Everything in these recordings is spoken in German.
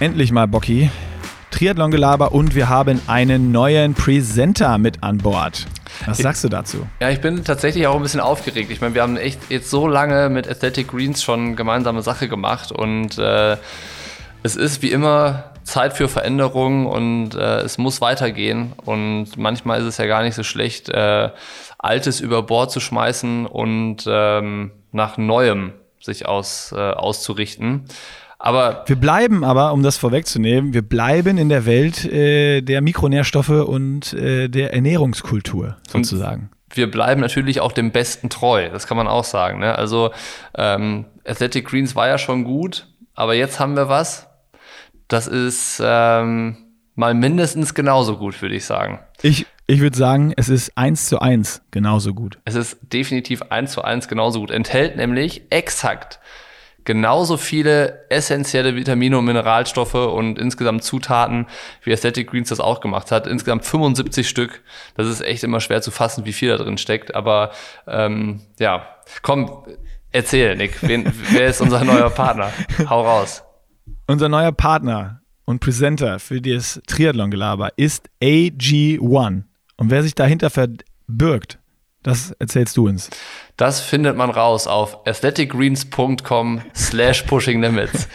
endlich mal Bocky. Triathlon-Gelaber und wir haben einen neuen Presenter mit an Bord. Was sagst du dazu? Ja, ich bin tatsächlich auch ein bisschen aufgeregt. Ich meine, wir haben echt jetzt so lange mit Athletic Greens schon gemeinsame Sache gemacht und äh, es ist wie immer Zeit für Veränderungen und äh, es muss weitergehen. Und manchmal ist es ja gar nicht so schlecht, äh, Altes über Bord zu schmeißen und ähm, nach Neuem sich aus, äh, auszurichten. Aber wir bleiben aber, um das vorwegzunehmen, wir bleiben in der Welt äh, der Mikronährstoffe und äh, der Ernährungskultur sozusagen. wir bleiben natürlich auch dem Besten treu, das kann man auch sagen. Ne? Also ähm, Athletic Greens war ja schon gut, aber jetzt haben wir was. Das ist ähm, mal mindestens genauso gut, würde ich sagen. Ich, ich würde sagen, es ist eins zu eins genauso gut. Es ist definitiv eins zu eins genauso gut. Enthält nämlich exakt genauso viele essentielle Vitamine und Mineralstoffe und insgesamt Zutaten, wie Aesthetic Greens das auch gemacht hat. Insgesamt 75 Stück. Das ist echt immer schwer zu fassen, wie viel da drin steckt. Aber ähm, ja, komm, erzähl, Nick. Wen, wer ist unser neuer Partner? Hau raus. Unser neuer Partner und Presenter für das Triathlon-Gelaber ist AG1. Und wer sich dahinter verbirgt, das erzählst du uns. Das findet man raus auf aestheticgreens.com slash pushing limits.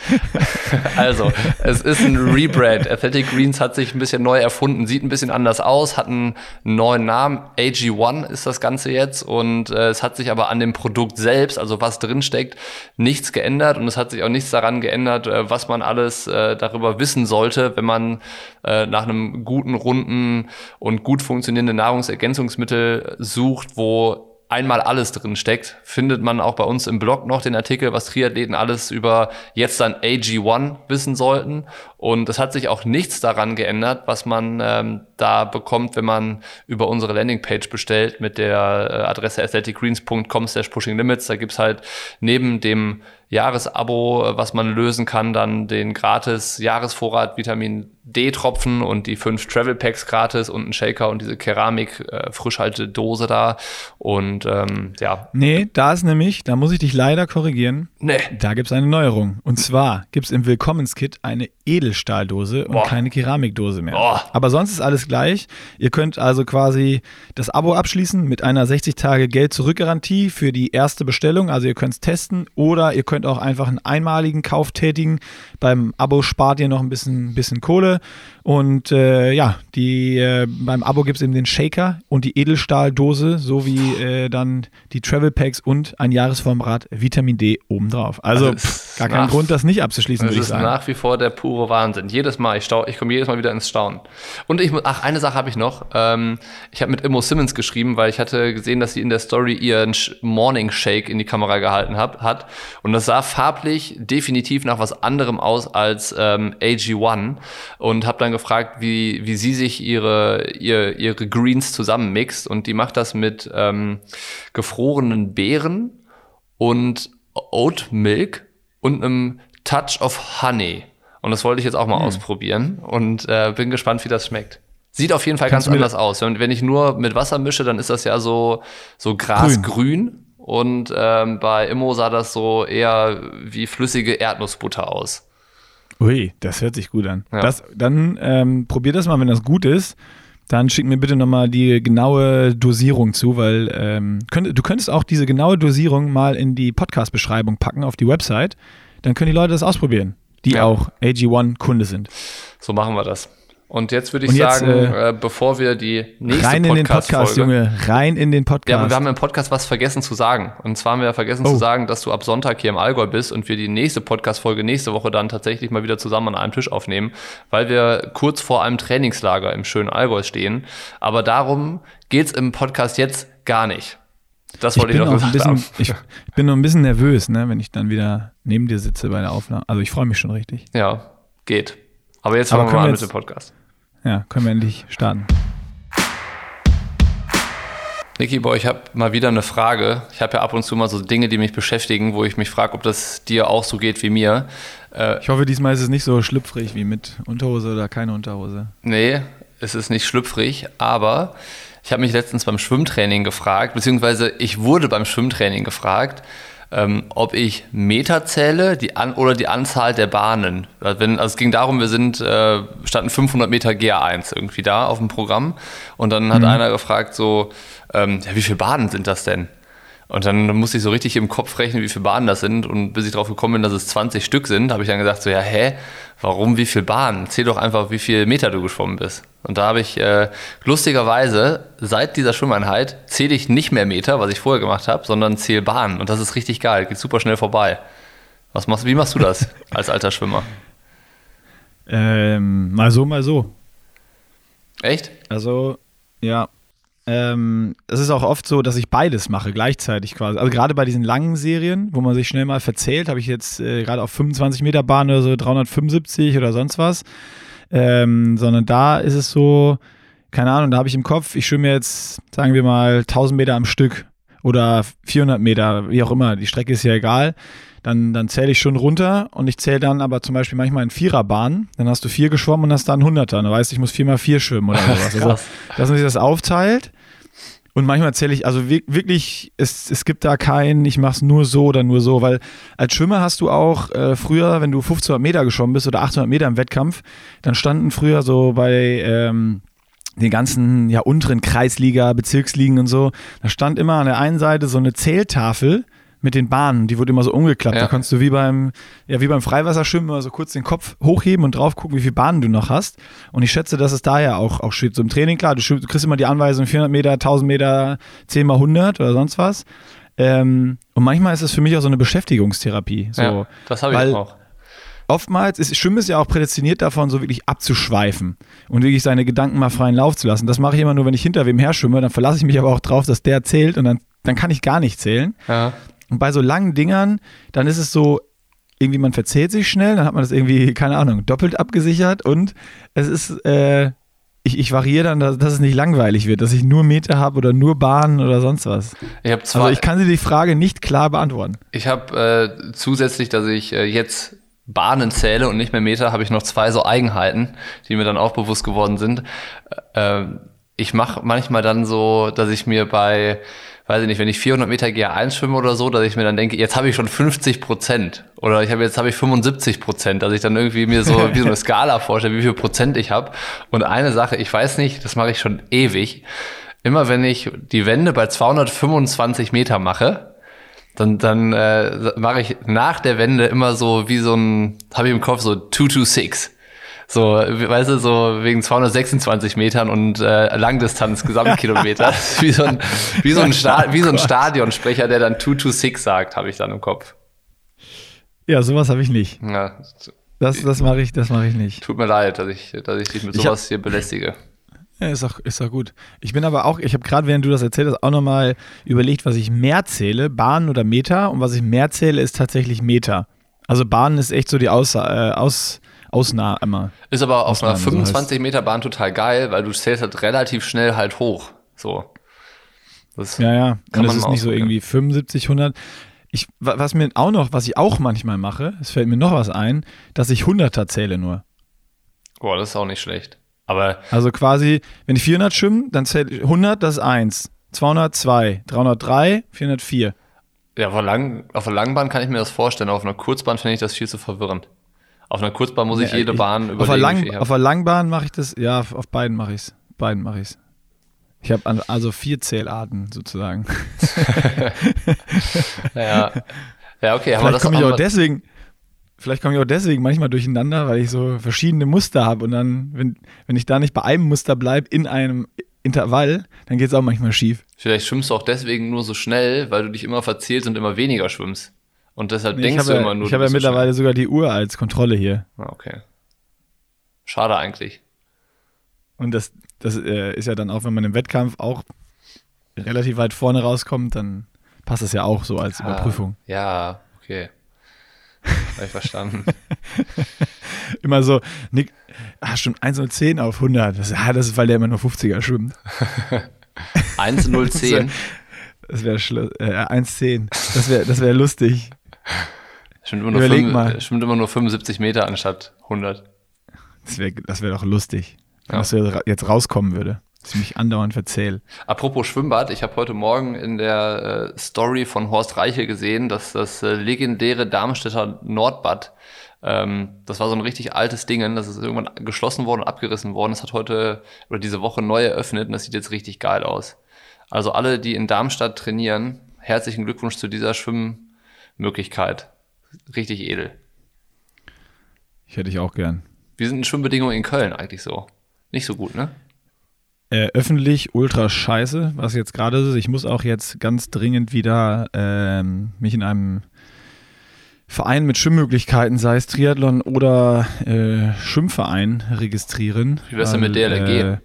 also, es ist ein Rebrand. Aesthetic Greens hat sich ein bisschen neu erfunden, sieht ein bisschen anders aus, hat einen neuen Namen. AG1 ist das Ganze jetzt und äh, es hat sich aber an dem Produkt selbst, also was drin steckt, nichts geändert und es hat sich auch nichts daran geändert, äh, was man alles äh, darüber wissen sollte, wenn man äh, nach einem guten, runden und gut funktionierenden Nahrungsergänzungsmittel sucht, wo einmal alles drin steckt, findet man auch bei uns im Blog noch den Artikel, was Triathleten alles über jetzt dann AG1 wissen sollten. Und es hat sich auch nichts daran geändert, was man ähm, da bekommt, wenn man über unsere Landingpage bestellt mit der äh, Adresse athleticgreens.com slash pushinglimits. Da gibt's halt neben dem Jahresabo, was man lösen kann, dann den gratis Jahresvorrat Vitamin D-Tropfen und die fünf Travel Packs gratis und ein Shaker und diese Keramik-Frischhaltedose äh, da. Und ähm, ja. Nee, da ist nämlich, da muss ich dich leider korrigieren. Nee. Da gibt's eine Neuerung. Und zwar gibt's im Willkommenskit eine Edelstahldose und Boah. keine Keramikdose mehr. Boah. Aber sonst ist alles gleich. Ihr könnt also quasi das Abo abschließen mit einer 60 Tage Geld-Zurück-Garantie für die erste Bestellung. Also ihr könnt es testen oder ihr könnt auch einfach einen einmaligen Kauf tätigen. Beim Abo spart ihr noch ein bisschen, bisschen Kohle. Und äh, ja, die, äh, beim Abo gibt es eben den Shaker und die Edelstahldose sowie äh, dann die Travel Packs und ein Jahresformrat Vitamin D obendrauf. Also, also pff, gar kein Grund, das nicht abzuschließen, würde ich sagen. Das ist nach wie vor der pure Wahnsinn. Jedes Mal, ich, ich komme jedes Mal wieder ins Staunen. Und ich muss, ach, eine Sache habe ich noch. Ähm, ich habe mit Immo Simmons geschrieben, weil ich hatte gesehen, dass sie in der Story ihren Morning Shake in die Kamera gehalten hab, hat. Und das sah farblich definitiv nach was anderem aus als ähm, AG1. Und habe dann gefragt, wie, wie sie sich ihre, ihr, ihre Greens zusammenmixt. Und die macht das mit ähm, gefrorenen Beeren und Oat Milk und einem Touch of Honey. Und das wollte ich jetzt auch mal hm. ausprobieren und äh, bin gespannt, wie das schmeckt. Sieht auf jeden Fall Kannst ganz anders aus. Wenn, wenn ich nur mit Wasser mische, dann ist das ja so, so grasgrün. Und ähm, bei Immo sah das so eher wie flüssige Erdnussbutter aus. Ui, das hört sich gut an. Ja. Das, dann ähm, probier das mal, wenn das gut ist. Dann schick mir bitte nochmal die genaue Dosierung zu, weil ähm, könnt, du könntest auch diese genaue Dosierung mal in die Podcast-Beschreibung packen auf die Website. Dann können die Leute das ausprobieren, die ja. auch AG1-Kunde sind. So machen wir das. Und jetzt würde ich jetzt, sagen, äh, äh, bevor wir die nächste Rein in den Podcast, Junge, rein in den Podcast. Ja, aber wir haben im Podcast was vergessen zu sagen. Und zwar haben wir vergessen oh. zu sagen, dass du ab Sonntag hier im Allgäu bist und wir die nächste Podcast-Folge nächste Woche dann tatsächlich mal wieder zusammen an einem Tisch aufnehmen, weil wir kurz vor einem Trainingslager im schönen Allgäu stehen. Aber darum geht's im Podcast jetzt gar nicht. Das wollte ich, ich noch gesagt bisschen, haben. Ich, bin noch ein bisschen nervös, ne, wenn ich dann wieder neben dir sitze bei der Aufnahme. Also ich freue mich schon richtig. Ja, geht. Aber jetzt fangen wir mal mit dem Podcast. Ja, können wir endlich starten. Niki, boah, ich habe mal wieder eine Frage. Ich habe ja ab und zu mal so Dinge, die mich beschäftigen, wo ich mich frage, ob das dir auch so geht wie mir. Äh, ich hoffe, diesmal ist es nicht so schlüpfrig wie mit Unterhose oder keine Unterhose. Nee, es ist nicht schlüpfrig, aber ich habe mich letztens beim Schwimmtraining gefragt, beziehungsweise ich wurde beim Schwimmtraining gefragt, ähm, ob ich Meter zähle die an, oder die Anzahl der Bahnen. Also, wenn, also es ging darum, wir sind, äh, standen 500 Meter GA1 irgendwie da auf dem Programm und dann hat mhm. einer gefragt so, ähm, ja, wie viele Bahnen sind das denn? Und dann musste ich so richtig im Kopf rechnen, wie viele Bahnen das sind. Und bis ich darauf gekommen bin, dass es 20 Stück sind, habe ich dann gesagt, so, ja, hä, warum wie viele Bahnen? Zähl doch einfach, wie viele Meter du geschwommen bist. Und da habe ich äh, lustigerweise, seit dieser Schwimmeinheit, zähle ich nicht mehr Meter, was ich vorher gemacht habe, sondern zähle Bahnen. Und das ist richtig geil, geht super schnell vorbei. Was machst, wie machst du das als alter Schwimmer? Ähm, mal so, mal so. Echt? Also, ja, ähm, es ist auch oft so, dass ich beides mache, gleichzeitig quasi. Also gerade bei diesen langen Serien, wo man sich schnell mal verzählt, habe ich jetzt äh, gerade auf 25 Meter Bahn oder so 375 oder sonst was. Ähm, sondern da ist es so, keine Ahnung, da habe ich im Kopf, ich schwimme jetzt, sagen wir mal, 1000 Meter am Stück oder 400 Meter, wie auch immer, die Strecke ist ja egal dann, dann zähle ich schon runter und ich zähle dann aber zum Beispiel manchmal in Viererbahn. Dann hast du vier geschwommen und hast dann Hunderter. Dann weißt du, ich muss vier mal vier schwimmen oder sowas. also, dass man sich das aufteilt. Und manchmal zähle ich, also wirklich, es, es gibt da keinen, ich mache es nur so oder nur so, weil als Schwimmer hast du auch äh, früher, wenn du 1500 Meter geschwommen bist oder 800 Meter im Wettkampf, dann standen früher so bei ähm, den ganzen ja unteren Kreisliga, Bezirksligen und so, da stand immer an der einen Seite so eine Zähltafel mit den Bahnen, die wurde immer so umgeklappt. Ja. Da konntest du wie beim, ja, wie beim Freiwasserschwimmen immer so kurz den Kopf hochheben und drauf gucken, wie viele Bahnen du noch hast. Und ich schätze, dass es daher auch, auch steht. So im Training, klar, du, du kriegst immer die Anweisung 400 Meter, 1000 Meter, 10 mal 100 oder sonst was. Ähm, und manchmal ist es für mich auch so eine Beschäftigungstherapie. So, ja, das habe ich auch. Oftmals ist Schwimmen ist ja auch prädestiniert davon, so wirklich abzuschweifen und wirklich seine Gedanken mal freien Lauf zu lassen. Das mache ich immer nur, wenn ich hinter wem her schwimme. Dann verlasse ich mich aber auch drauf, dass der zählt und dann, dann kann ich gar nicht zählen. Ja. Und bei so langen Dingern, dann ist es so, irgendwie man verzählt sich schnell, dann hat man das irgendwie, keine Ahnung, doppelt abgesichert und es ist, äh, ich, ich variiere dann, dass, dass, es nicht langweilig wird, dass ich nur Meter habe oder nur Bahnen oder sonst was. Ich habe Also ich kann dir die Frage nicht klar beantworten. Ich habe äh, zusätzlich, dass ich äh, jetzt Bahnen zähle und nicht mehr Meter, habe ich noch zwei so Eigenheiten, die mir dann auch bewusst geworden sind. Äh, ich mache manchmal dann so, dass ich mir bei weiß ich nicht, wenn ich 400 Meter GA1 schwimme oder so, dass ich mir dann denke, jetzt habe ich schon 50 Prozent oder ich habe jetzt habe ich 75 Prozent, dass ich dann irgendwie mir so wie so eine Skala vorstelle, wie viel Prozent ich habe. Und eine Sache, ich weiß nicht, das mache ich schon ewig. Immer wenn ich die Wende bei 225 Meter mache, dann, dann äh, mache ich nach der Wende immer so wie so ein, habe ich im Kopf so 226. So, weißt du, so wegen 226 Metern und äh, Langdistanz Gesamtkilometer. wie, so ein, wie, so ein wie so ein Stadionsprecher, der dann 226 sagt, habe ich dann im Kopf. Ja, sowas habe ich nicht. Ja. Das, das mache ich, das ich nicht. Tut mir leid, dass ich, dass ich dich mit sowas hab, hier belästige. Ja, ist auch, ist auch gut. Ich bin aber auch, ich habe gerade, während du das erzählt hast, auch nochmal überlegt, was ich mehr zähle, Bahnen oder Meter. Und was ich mehr zähle, ist tatsächlich Meter. Also Bahnen ist echt so die Aus, äh, Aus Ausnahme. Ist aber auf einer 25 Meter Bahn total geil, weil du zählst halt relativ schnell halt hoch. So. Das ja, ja. Kann Und es ist nicht so irgendwie 75, 100. Ich, was mir auch noch, was ich auch manchmal mache, es fällt mir noch was ein, dass ich 100er zähle nur. Boah, das ist auch nicht schlecht. Aber also quasi, wenn ich 400 schwimme, dann zähle ich 100, das ist 1. 202, 303, 404. Ja, auf der, Lang, auf der Langbahn kann ich mir das vorstellen, auf einer Kurzbahn finde ich das viel zu verwirrend. Auf einer Kurzbahn muss ich ja, jede Bahn überlegen. Auf der, Lang, auf der Langbahn mache ich das, ja, auf beiden mache ich es. Beiden mache ich es. Ich habe also vier Zählarten sozusagen. ja. Ja, okay. Vielleicht komme ich auch deswegen, vielleicht komme ich auch deswegen manchmal durcheinander, weil ich so verschiedene Muster habe und dann, wenn, wenn ich da nicht bei einem Muster bleibe in einem Intervall, dann geht es auch manchmal schief. Vielleicht schwimmst du auch deswegen nur so schnell, weil du dich immer verzählst und immer weniger schwimmst. Und deshalb nee, denkst du immer nur. Ich habe ja mittlerweile schnell. sogar die Uhr als Kontrolle hier. Ah, okay. Schade eigentlich. Und das, das äh, ist ja dann auch, wenn man im Wettkampf auch relativ weit vorne rauskommt, dann passt das ja auch so als ah, Überprüfung. Ja, okay. Habe ich verstanden. immer so, Nick, ah, stimmt, 1,010 auf 100. Das, ah, das ist, weil der immer nur 50er schwimmt. 1,010? Das wäre äh, 1,10. Das wäre das wär lustig. Schwimmt immer, Überleg 5, mal. schwimmt immer nur 75 Meter anstatt 100. Das wäre das wär doch lustig, wenn ja. das jetzt rauskommen würde. dass ich mich andauernd verzähle. Apropos Schwimmbad, ich habe heute Morgen in der äh, Story von Horst Reiche gesehen, dass das äh, legendäre Darmstädter Nordbad, ähm, das war so ein richtig altes Ding, das ist irgendwann geschlossen worden und abgerissen worden. Das hat heute oder diese Woche neu eröffnet und das sieht jetzt richtig geil aus. Also alle, die in Darmstadt trainieren, herzlichen Glückwunsch zu dieser Schwimmmöglichkeit. Richtig edel. Ich hätte ich auch gern. Wie sind die Schwimmbedingungen in Köln eigentlich so? Nicht so gut, ne? Äh, öffentlich ultra scheiße, was jetzt gerade ist. Ich muss auch jetzt ganz dringend wieder ähm, mich in einem Verein mit Schwimmmöglichkeiten, sei es Triathlon oder äh, Schwimmverein, registrieren. Wie wär's denn mit DLRG? Äh,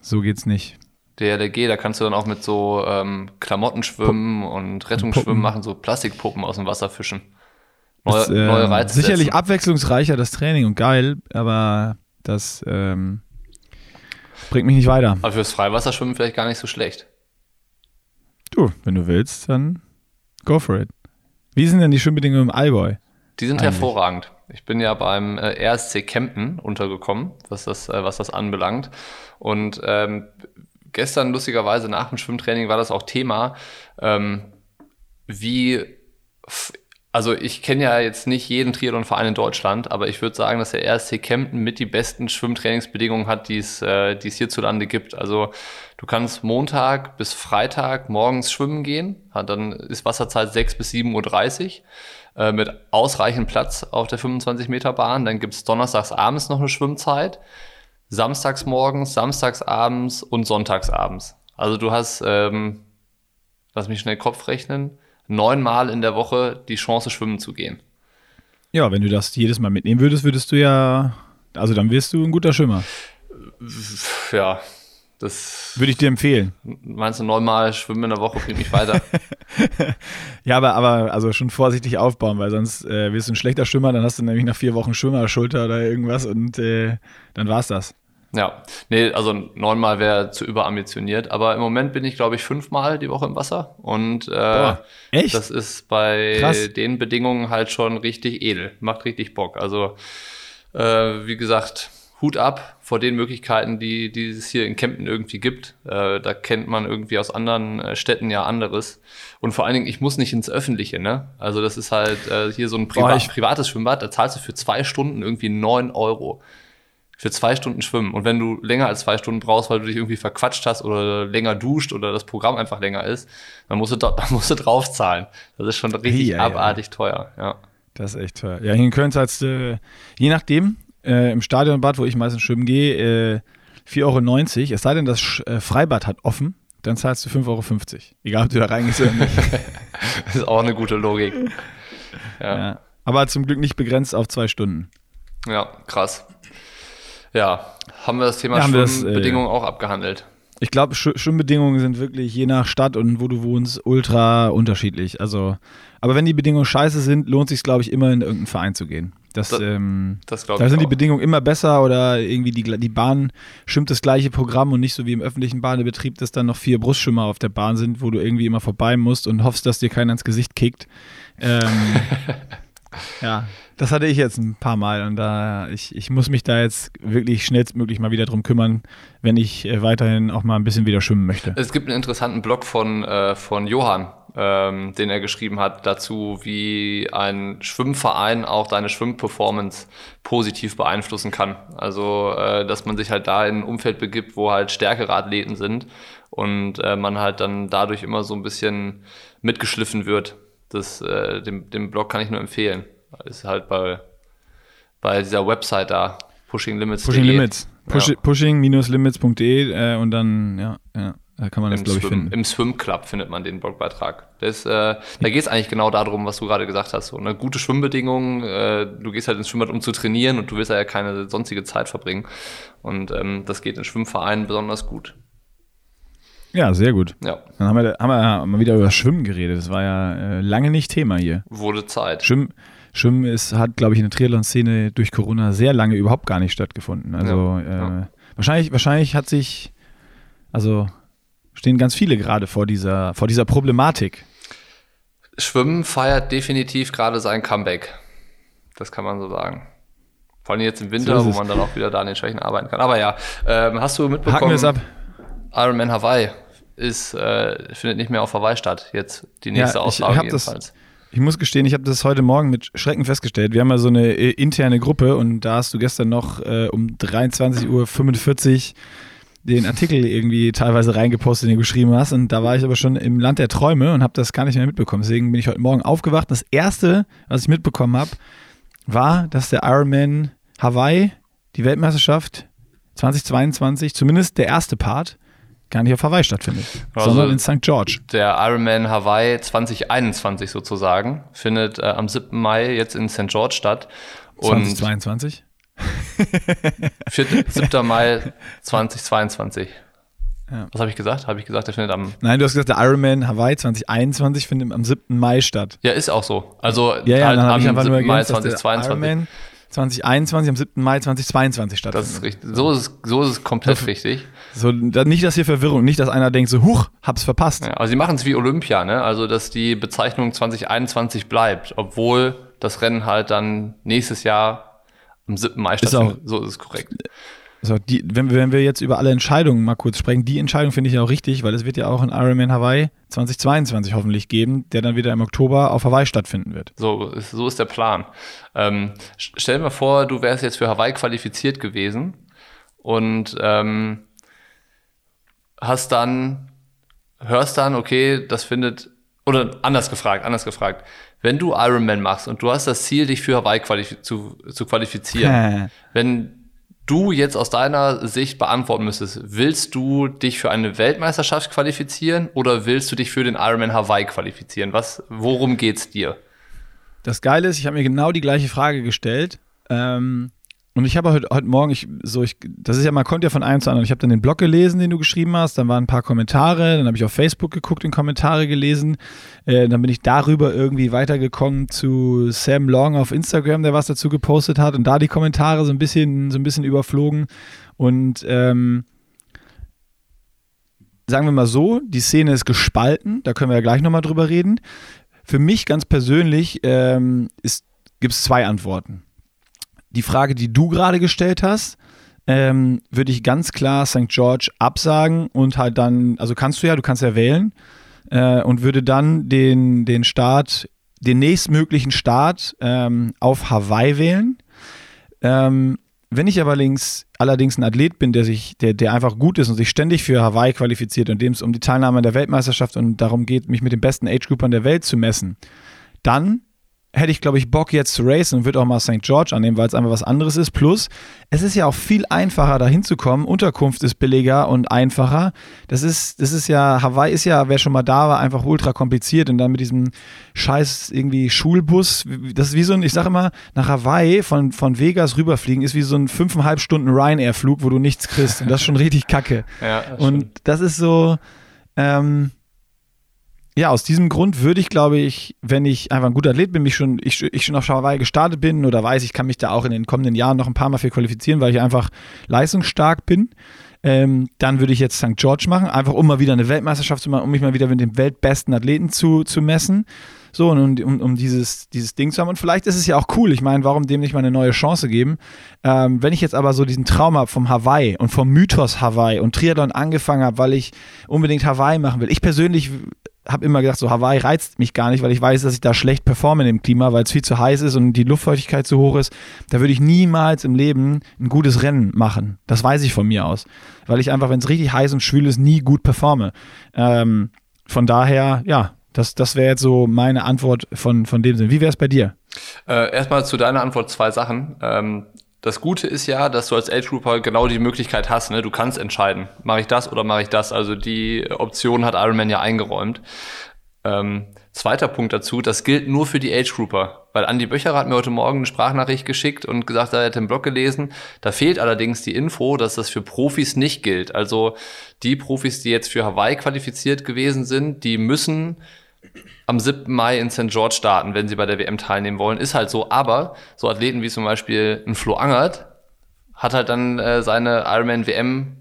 so geht's nicht. DLRG, da kannst du dann auch mit so ähm, Klamotten schwimmen Puppen. und Rettungsschwimmen machen, so Plastikpuppen aus dem Wasser fischen. Neue, das, äh, neue Reize. Sicherlich setzen. abwechslungsreicher das Training und geil, aber das ähm, bringt mich nicht weiter. Aber fürs Freiwasserschwimmen vielleicht gar nicht so schlecht. Du, wenn du willst, dann go for it. Wie sind denn die Schwimmbedingungen im Allgäu? Die sind eigentlich? hervorragend. Ich bin ja beim äh, RSC Kempten untergekommen, was das, äh, was das anbelangt. Und ähm, gestern lustigerweise nach dem Schwimmtraining war das auch Thema, ähm, wie also ich kenne ja jetzt nicht jeden Triathlon-Verein in Deutschland, aber ich würde sagen, dass der RSC Kempten mit die besten Schwimmtrainingsbedingungen hat, die es, äh, es hierzulande gibt. Also du kannst Montag bis Freitag morgens schwimmen gehen, dann ist Wasserzeit 6 bis 7.30 Uhr äh, mit ausreichend Platz auf der 25 Meter Bahn. Dann gibt es donnerstags abends noch eine Schwimmzeit, samstags morgens, samstags abends und sonntags abends. Also du hast, ähm, lass mich schnell Kopf rechnen, neunmal in der Woche die Chance, schwimmen zu gehen. Ja, wenn du das jedes Mal mitnehmen würdest, würdest du ja, also dann wirst du ein guter Schwimmer. Ja, das würde ich dir empfehlen. Meinst du neunmal schwimmen in der Woche bringt mich weiter? ja, aber, aber also schon vorsichtig aufbauen, weil sonst äh, wirst du ein schlechter Schwimmer, dann hast du nämlich nach vier Wochen Schwimmerschulter oder irgendwas und äh, dann war's das. Ja, nee, also neunmal wäre zu überambitioniert, aber im Moment bin ich, glaube ich, fünfmal die Woche im Wasser und äh, Boah, echt? das ist bei Krass. den Bedingungen halt schon richtig edel, macht richtig Bock. Also äh, wie gesagt, Hut ab vor den Möglichkeiten, die, die es hier in Kempten irgendwie gibt. Äh, da kennt man irgendwie aus anderen äh, Städten ja anderes. Und vor allen Dingen, ich muss nicht ins Öffentliche, ne? Also das ist halt äh, hier so ein Priva Boah, privates Schwimmbad, da zahlst du für zwei Stunden irgendwie neun Euro für zwei Stunden schwimmen. Und wenn du länger als zwei Stunden brauchst, weil du dich irgendwie verquatscht hast oder länger duscht oder das Programm einfach länger ist, dann musst du, dann musst du draufzahlen. Das ist schon richtig ja, abartig ja. teuer, ja. Das ist echt teuer. Ja, hier in Köln zahlst du, je nachdem, äh, im Stadionbad, wo ich meistens schwimmen gehe, äh, 4,90 Euro. Es sei denn, das äh, Freibad hat offen, dann zahlst du 5,50 Euro. Egal, ob du da reingehst oder nicht. das ist auch eine gute Logik. Ja. ja. Aber zum Glück nicht begrenzt auf zwei Stunden. Ja, krass. Ja, haben wir das Thema ja, Schwimmbedingungen äh, auch abgehandelt. Ich glaube, Schwimmbedingungen sind wirklich je nach Stadt und wo du wohnst ultra unterschiedlich. Also, aber wenn die Bedingungen scheiße sind, lohnt sich glaube ich immer in irgendeinen Verein zu gehen. Das, das, ähm, das da sind die Bedingungen immer besser oder irgendwie die, die Bahn schwimmt das gleiche Programm und nicht so wie im öffentlichen Bahnbetrieb, dass dann noch vier Brustschwimmer auf der Bahn sind, wo du irgendwie immer vorbei musst und hoffst, dass dir keiner ins Gesicht kickt. Ähm, ja, das hatte ich jetzt ein paar Mal und da ich, ich muss mich da jetzt wirklich schnellstmöglich mal wieder drum kümmern, wenn ich äh, weiterhin auch mal ein bisschen wieder schwimmen möchte. Es gibt einen interessanten Blog von, äh, von Johann, ähm, den er geschrieben hat dazu, wie ein Schwimmverein auch deine Schwimmperformance positiv beeinflussen kann. Also, äh, dass man sich halt da in ein Umfeld begibt, wo halt stärkere Athleten sind und äh, man halt dann dadurch immer so ein bisschen mitgeschliffen wird. Das, äh, dem, dem Blog kann ich nur empfehlen. Ist halt bei, bei dieser Website da, Pushing Limits. Pushing Limits. Push, ja. Pushing-limits.de äh, und dann, ja, ja, da kann man das, glaube ich, finden. Im Swim Club findet man den Blogbeitrag. Das, äh, da geht es eigentlich genau darum, was du gerade gesagt hast. So, ne? Gute Schwimmbedingungen, äh, du gehst halt ins Schwimmbad, um zu trainieren und du willst ja keine sonstige Zeit verbringen. Und ähm, das geht in Schwimmvereinen besonders gut. Ja, sehr gut. Ja. Dann haben wir, haben wir mal wieder über Schwimmen geredet. Das war ja äh, lange nicht Thema hier. Wurde Zeit. Schwimmen, Schwimmen ist, hat, glaube ich, in der Triathlon-Szene durch Corona sehr lange überhaupt gar nicht stattgefunden. Also ja, äh, ja. wahrscheinlich, wahrscheinlich hat sich, also stehen ganz viele gerade vor dieser, vor dieser Problematik. Schwimmen feiert definitiv gerade sein Comeback. Das kann man so sagen. Vor allem jetzt im Winter, so wo man dann auch wieder da an den Schwächen arbeiten kann. Aber ja, ähm, hast du mitbekommen. Haken wir es ab. Ironman Hawaii ist, äh, findet nicht mehr auf Hawaii statt. Jetzt die nächste ja, Auslage jedenfalls. Das, ich muss gestehen, ich habe das heute Morgen mit Schrecken festgestellt. Wir haben ja so eine äh, interne Gruppe und da hast du gestern noch äh, um 23.45 Uhr den Artikel irgendwie teilweise reingepostet, den du geschrieben hast. Und da war ich aber schon im Land der Träume und habe das gar nicht mehr mitbekommen. Deswegen bin ich heute Morgen aufgewacht. Das erste, was ich mitbekommen habe, war, dass der Ironman Hawaii, die Weltmeisterschaft 2022, zumindest der erste Part, gar nicht auf Hawaii stattfindet, also sondern in St. George. Der Ironman Hawaii 2021 sozusagen findet äh, am 7. Mai jetzt in St. George statt. 2022? 4, 7. Mai 2022. Ja. Was habe ich gesagt? Habe ich gesagt, der findet am. Nein, du hast gesagt, der Ironman Hawaii 2021 findet am 7. Mai statt. Ja, ist auch so. Also ja, ja, halt am 7. Mai 2022. Ironman 2021 am 7. Mai 2022 stattfindet. Das ist richtig. So ist es, so ist es komplett so, richtig. So, nicht, dass hier Verwirrung, nicht, dass einer denkt, so, huch, hab's verpasst. Ja, also sie machen es wie Olympia, ne? Also, dass die Bezeichnung 2021 bleibt, obwohl das Rennen halt dann nächstes Jahr am 7. Mai stattfindet. so ist es korrekt. Also die, wenn, wenn wir jetzt über alle Entscheidungen mal kurz sprechen, die Entscheidung finde ich ja auch richtig, weil es wird ja auch ein Ironman Hawaii 2022 hoffentlich geben, der dann wieder im Oktober auf Hawaii stattfinden wird. So, ist, so ist der Plan. Ähm, stell dir mal vor, du wärst jetzt für Hawaii qualifiziert gewesen und ähm, hast dann, hörst dann, okay, das findet, oder anders gefragt, anders gefragt, wenn du Ironman machst und du hast das Ziel, dich für Hawaii qualif zu, zu qualifizieren, wenn du jetzt aus deiner Sicht beantworten müsstest, willst du dich für eine Weltmeisterschaft qualifizieren oder willst du dich für den Ironman Hawaii qualifizieren? Was, worum geht's dir? Das Geile ist, ich habe mir genau die gleiche Frage gestellt. Ähm, und ich habe heute, heute Morgen, ich, so ich, das ist ja, man kommt ja von einem zu anderen. Ich habe dann den Blog gelesen, den du geschrieben hast, dann waren ein paar Kommentare, dann habe ich auf Facebook geguckt und Kommentare gelesen. Äh, dann bin ich darüber irgendwie weitergekommen zu Sam Long auf Instagram, der was dazu gepostet hat und da die Kommentare so ein bisschen, so ein bisschen überflogen. Und ähm, sagen wir mal so, die Szene ist gespalten, da können wir ja gleich nochmal drüber reden. Für mich ganz persönlich ähm, gibt es zwei Antworten die Frage, die du gerade gestellt hast, ähm, würde ich ganz klar St. George absagen und halt dann, also kannst du ja, du kannst ja wählen äh, und würde dann den, den Start, den nächstmöglichen Start ähm, auf Hawaii wählen. Ähm, wenn ich aber links, allerdings ein Athlet bin, der sich, der, der einfach gut ist und sich ständig für Hawaii qualifiziert und dem es um die Teilnahme an der Weltmeisterschaft und darum geht, mich mit den besten Age-Groupern der Welt zu messen, dann hätte ich, glaube ich, Bock jetzt zu racen und würde auch mal St. George annehmen, weil es einfach was anderes ist. Plus, es ist ja auch viel einfacher, da hinzukommen. Unterkunft ist billiger und einfacher. Das ist, das ist ja, Hawaii ist ja, wer schon mal da war, einfach ultra kompliziert. Und dann mit diesem scheiß irgendwie Schulbus, das ist wie so ein, ich sage immer, nach Hawaii von, von Vegas rüberfliegen ist wie so ein fünfeinhalb Stunden Ryanair-Flug, wo du nichts kriegst. Und das ist schon richtig kacke. Ja, das und das ist so, ähm, ja, aus diesem Grund würde ich, glaube ich, wenn ich einfach ein guter Athlet bin, mich schon, ich, ich schon auf Hawaii gestartet bin oder weiß, ich kann mich da auch in den kommenden Jahren noch ein paar Mal für qualifizieren, weil ich einfach leistungsstark bin, ähm, dann würde ich jetzt St. George machen, einfach um mal wieder eine Weltmeisterschaft zu machen, um mich mal wieder mit dem weltbesten Athleten zu, zu messen. So, und um, um dieses, dieses Ding zu haben. Und vielleicht ist es ja auch cool. Ich meine, warum dem nicht mal eine neue Chance geben? Ähm, wenn ich jetzt aber so diesen Traum habe vom Hawaii und vom Mythos Hawaii und Triathlon angefangen habe, weil ich unbedingt Hawaii machen will. Ich persönlich habe immer gedacht, so Hawaii reizt mich gar nicht, weil ich weiß, dass ich da schlecht performe in dem Klima, weil es viel zu heiß ist und die Luftfeuchtigkeit zu hoch ist. Da würde ich niemals im Leben ein gutes Rennen machen. Das weiß ich von mir aus. Weil ich einfach, wenn es richtig heiß und schwül ist, nie gut performe. Ähm, von daher, ja, das, das wäre jetzt so meine Antwort von, von dem Sinn. Wie wäre es bei dir? Äh, erstmal zu deiner Antwort zwei Sachen. Ähm, das Gute ist ja, dass du als Age Grouper genau die Möglichkeit hast. Ne? Du kannst entscheiden, mache ich das oder mache ich das. Also die Option hat Ironman ja eingeräumt. Ähm, zweiter Punkt dazu, das gilt nur für die Age Grouper. Weil Andy Böcherer hat mir heute Morgen eine Sprachnachricht geschickt und gesagt, er hätte den Blog gelesen. Da fehlt allerdings die Info, dass das für Profis nicht gilt. Also die Profis, die jetzt für Hawaii qualifiziert gewesen sind, die müssen am 7. Mai in St. George starten, wenn sie bei der WM teilnehmen wollen. Ist halt so. Aber so Athleten wie zum Beispiel ein Flo Angert hat halt dann äh, seine Ironman WM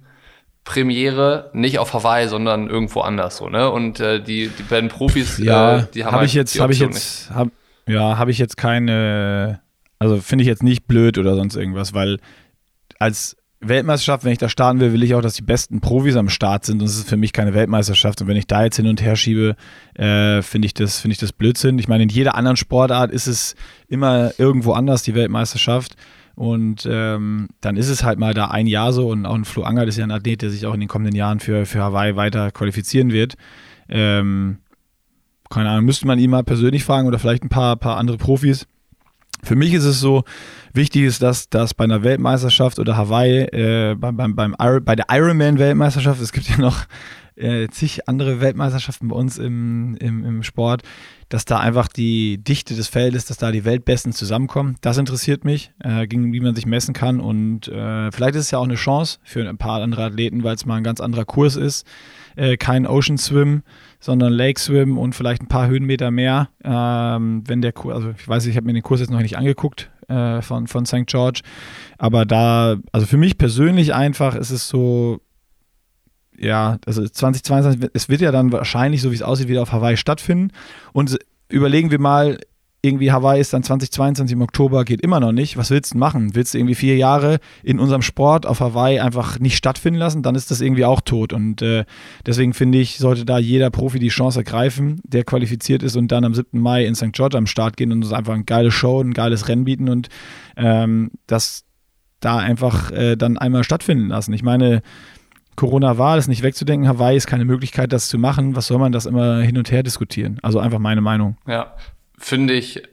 Premiere nicht auf Hawaii, sondern irgendwo anders so, ne? Und äh, die, die beiden Profis, ja, äh, die haben hab halt ich jetzt, habe ich jetzt, hab, ja, habe ich jetzt keine, also finde ich jetzt nicht blöd oder sonst irgendwas, weil als Weltmeisterschaft, wenn ich da starten will, will ich auch, dass die besten Profis am Start sind. Und es ist für mich keine Weltmeisterschaft. Und wenn ich da jetzt hin und her schiebe, äh, finde ich, das, find ich das Blödsinn. Ich meine, in jeder anderen Sportart ist es immer irgendwo anders, die Weltmeisterschaft. Und ähm, dann ist es halt mal da ein Jahr so. Und auch ein Flo Angert ist ja ein Athlet, der sich auch in den kommenden Jahren für, für Hawaii weiter qualifizieren wird. Ähm, keine Ahnung, müsste man ihn mal persönlich fragen oder vielleicht ein paar, paar andere Profis. Für mich ist es so, wichtig ist, dass, dass bei einer Weltmeisterschaft oder Hawaii, äh, beim, beim, beim bei der Ironman-Weltmeisterschaft, es gibt ja noch äh, zig andere Weltmeisterschaften bei uns im, im, im Sport, dass da einfach die Dichte des Feldes, dass da die Weltbesten zusammenkommen. Das interessiert mich, äh, gegen wie man sich messen kann. Und äh, vielleicht ist es ja auch eine Chance für ein paar andere Athleten, weil es mal ein ganz anderer Kurs ist. Äh, kein Ocean Swim, sondern Lake Swim und vielleicht ein paar Höhenmeter mehr. Ähm, wenn der Kurs, also ich weiß, ich habe mir den Kurs jetzt noch nicht angeguckt äh, von, von St. George, aber da, also für mich persönlich einfach ist es so, ja, also 2022, es wird ja dann wahrscheinlich, so wie es aussieht, wieder auf Hawaii stattfinden. Und überlegen wir mal, irgendwie Hawaii ist dann 2022 im Oktober, geht immer noch nicht. Was willst du machen? Willst du irgendwie vier Jahre in unserem Sport auf Hawaii einfach nicht stattfinden lassen? Dann ist das irgendwie auch tot. Und äh, deswegen finde ich, sollte da jeder Profi die Chance ergreifen, der qualifiziert ist und dann am 7. Mai in St. George am Start gehen und uns einfach eine geile Show, ein geiles Rennen bieten und ähm, das da einfach äh, dann einmal stattfinden lassen. Ich meine, Corona war, das nicht wegzudenken. Hawaii ist keine Möglichkeit, das zu machen. Was soll man das immer hin und her diskutieren? Also einfach meine Meinung. Ja, finde ich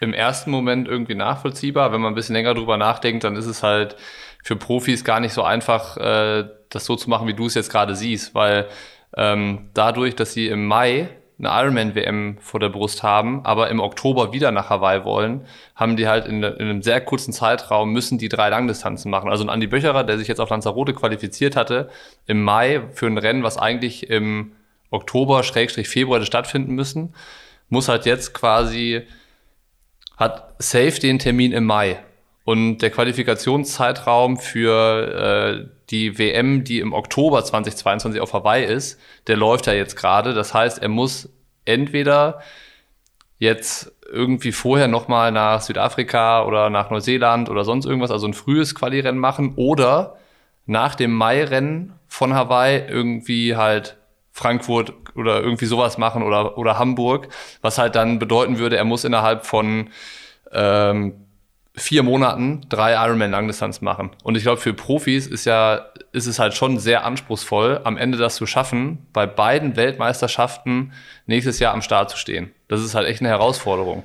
im ersten Moment irgendwie nachvollziehbar. Wenn man ein bisschen länger drüber nachdenkt, dann ist es halt für Profis gar nicht so einfach, äh, das so zu machen, wie du es jetzt gerade siehst, weil ähm, dadurch, dass sie im Mai eine Ironman-WM vor der Brust haben, aber im Oktober wieder nach Hawaii wollen, haben die halt in, in, einem sehr kurzen Zeitraum müssen die drei Langdistanzen machen. Also ein Andi Böcherer, der sich jetzt auf Lanzarote qualifiziert hatte, im Mai für ein Rennen, was eigentlich im Oktober, Schrägstrich Februar stattfinden müssen, muss halt jetzt quasi, hat safe den Termin im Mai. Und der Qualifikationszeitraum für äh, die WM, die im Oktober 2022 auf Hawaii ist, der läuft ja jetzt gerade. Das heißt, er muss entweder jetzt irgendwie vorher nochmal nach Südafrika oder nach Neuseeland oder sonst irgendwas, also ein frühes Quali-Rennen machen oder nach dem Mai-Rennen von Hawaii irgendwie halt Frankfurt oder irgendwie sowas machen oder, oder Hamburg, was halt dann bedeuten würde, er muss innerhalb von ähm, vier Monaten drei Ironman Langdistanz machen. Und ich glaube, für Profis ist ja, ist es halt schon sehr anspruchsvoll, am Ende das zu schaffen, bei beiden Weltmeisterschaften nächstes Jahr am Start zu stehen. Das ist halt echt eine Herausforderung.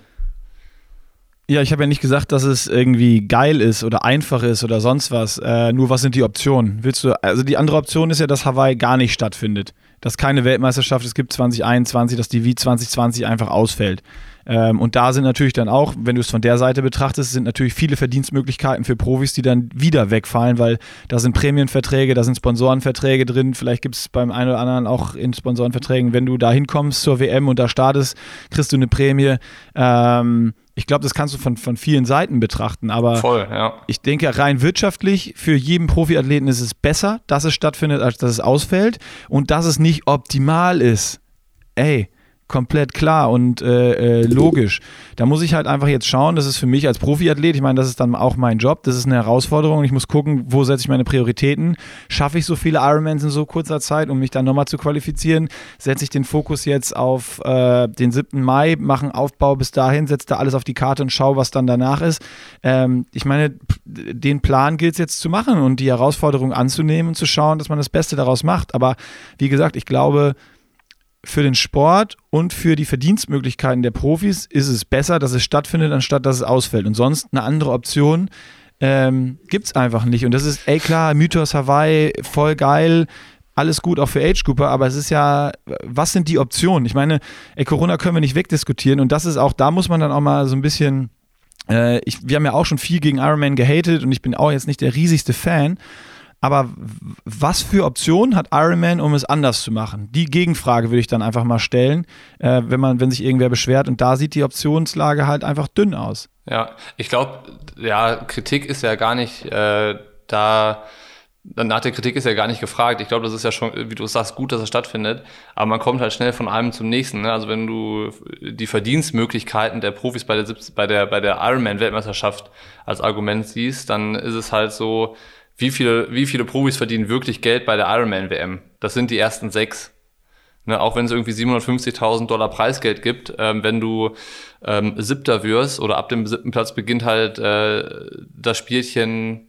Ja, ich habe ja nicht gesagt, dass es irgendwie geil ist oder einfach ist oder sonst was. Äh, nur was sind die Optionen? Willst du, also die andere Option ist ja, dass Hawaii gar nicht stattfindet. Dass keine Weltmeisterschaft es gibt 2021, dass die wie 2020 einfach ausfällt. Ähm, und da sind natürlich dann auch, wenn du es von der Seite betrachtest, sind natürlich viele Verdienstmöglichkeiten für Profis, die dann wieder wegfallen, weil da sind Prämienverträge, da sind Sponsorenverträge drin. Vielleicht gibt es beim einen oder anderen auch in Sponsorenverträgen, wenn du da hinkommst zur WM und da startest, kriegst du eine Prämie. Ähm, ich glaube, das kannst du von, von vielen Seiten betrachten, aber Voll, ja. ich denke, rein wirtschaftlich für jeden Profiathleten ist es besser, dass es stattfindet, als dass es ausfällt und dass es nicht optimal ist. Ey, komplett klar und äh, äh, logisch. Da muss ich halt einfach jetzt schauen, das ist für mich als Profiathlet, ich meine, das ist dann auch mein Job, das ist eine Herausforderung. Ich muss gucken, wo setze ich meine Prioritäten. Schaffe ich so viele Ironmans in so kurzer Zeit, um mich dann nochmal zu qualifizieren? Setze ich den Fokus jetzt auf äh, den 7. Mai, mache einen Aufbau bis dahin, setze da alles auf die Karte und schaue, was dann danach ist. Ähm, ich meine, den Plan gilt es jetzt zu machen und die Herausforderung anzunehmen und zu schauen, dass man das Beste daraus macht. Aber wie gesagt, ich glaube, für den Sport und für die Verdienstmöglichkeiten der Profis ist es besser, dass es stattfindet, anstatt dass es ausfällt. Und sonst eine andere Option ähm, gibt es einfach nicht. Und das ist, ey klar, Mythos Hawaii, voll geil, alles gut auch für Age Cooper, aber es ist ja, was sind die Optionen? Ich meine, ey, Corona können wir nicht wegdiskutieren und das ist auch, da muss man dann auch mal so ein bisschen, äh, ich, wir haben ja auch schon viel gegen Iron Man gehatet und ich bin auch jetzt nicht der riesigste Fan, aber was für Optionen hat Iron Man, um es anders zu machen? Die Gegenfrage würde ich dann einfach mal stellen, äh, wenn man, wenn sich irgendwer beschwert. Und da sieht die Optionslage halt einfach dünn aus. Ja, ich glaube, ja, Kritik ist ja gar nicht äh, da. Nach der Kritik ist ja gar nicht gefragt. Ich glaube, das ist ja schon, wie du sagst, gut, dass es stattfindet. Aber man kommt halt schnell von einem zum nächsten. Ne? Also wenn du die Verdienstmöglichkeiten der Profis bei der, bei der, bei der Ironman-Weltmeisterschaft als Argument siehst, dann ist es halt so, wie viele, wie viele Profis verdienen wirklich Geld bei der Ironman-WM? Das sind die ersten sechs. Ne, auch wenn es irgendwie 750.000 Dollar Preisgeld gibt, ähm, wenn du ähm, Siebter wirst oder ab dem siebten Platz beginnt halt äh, das Spielchen,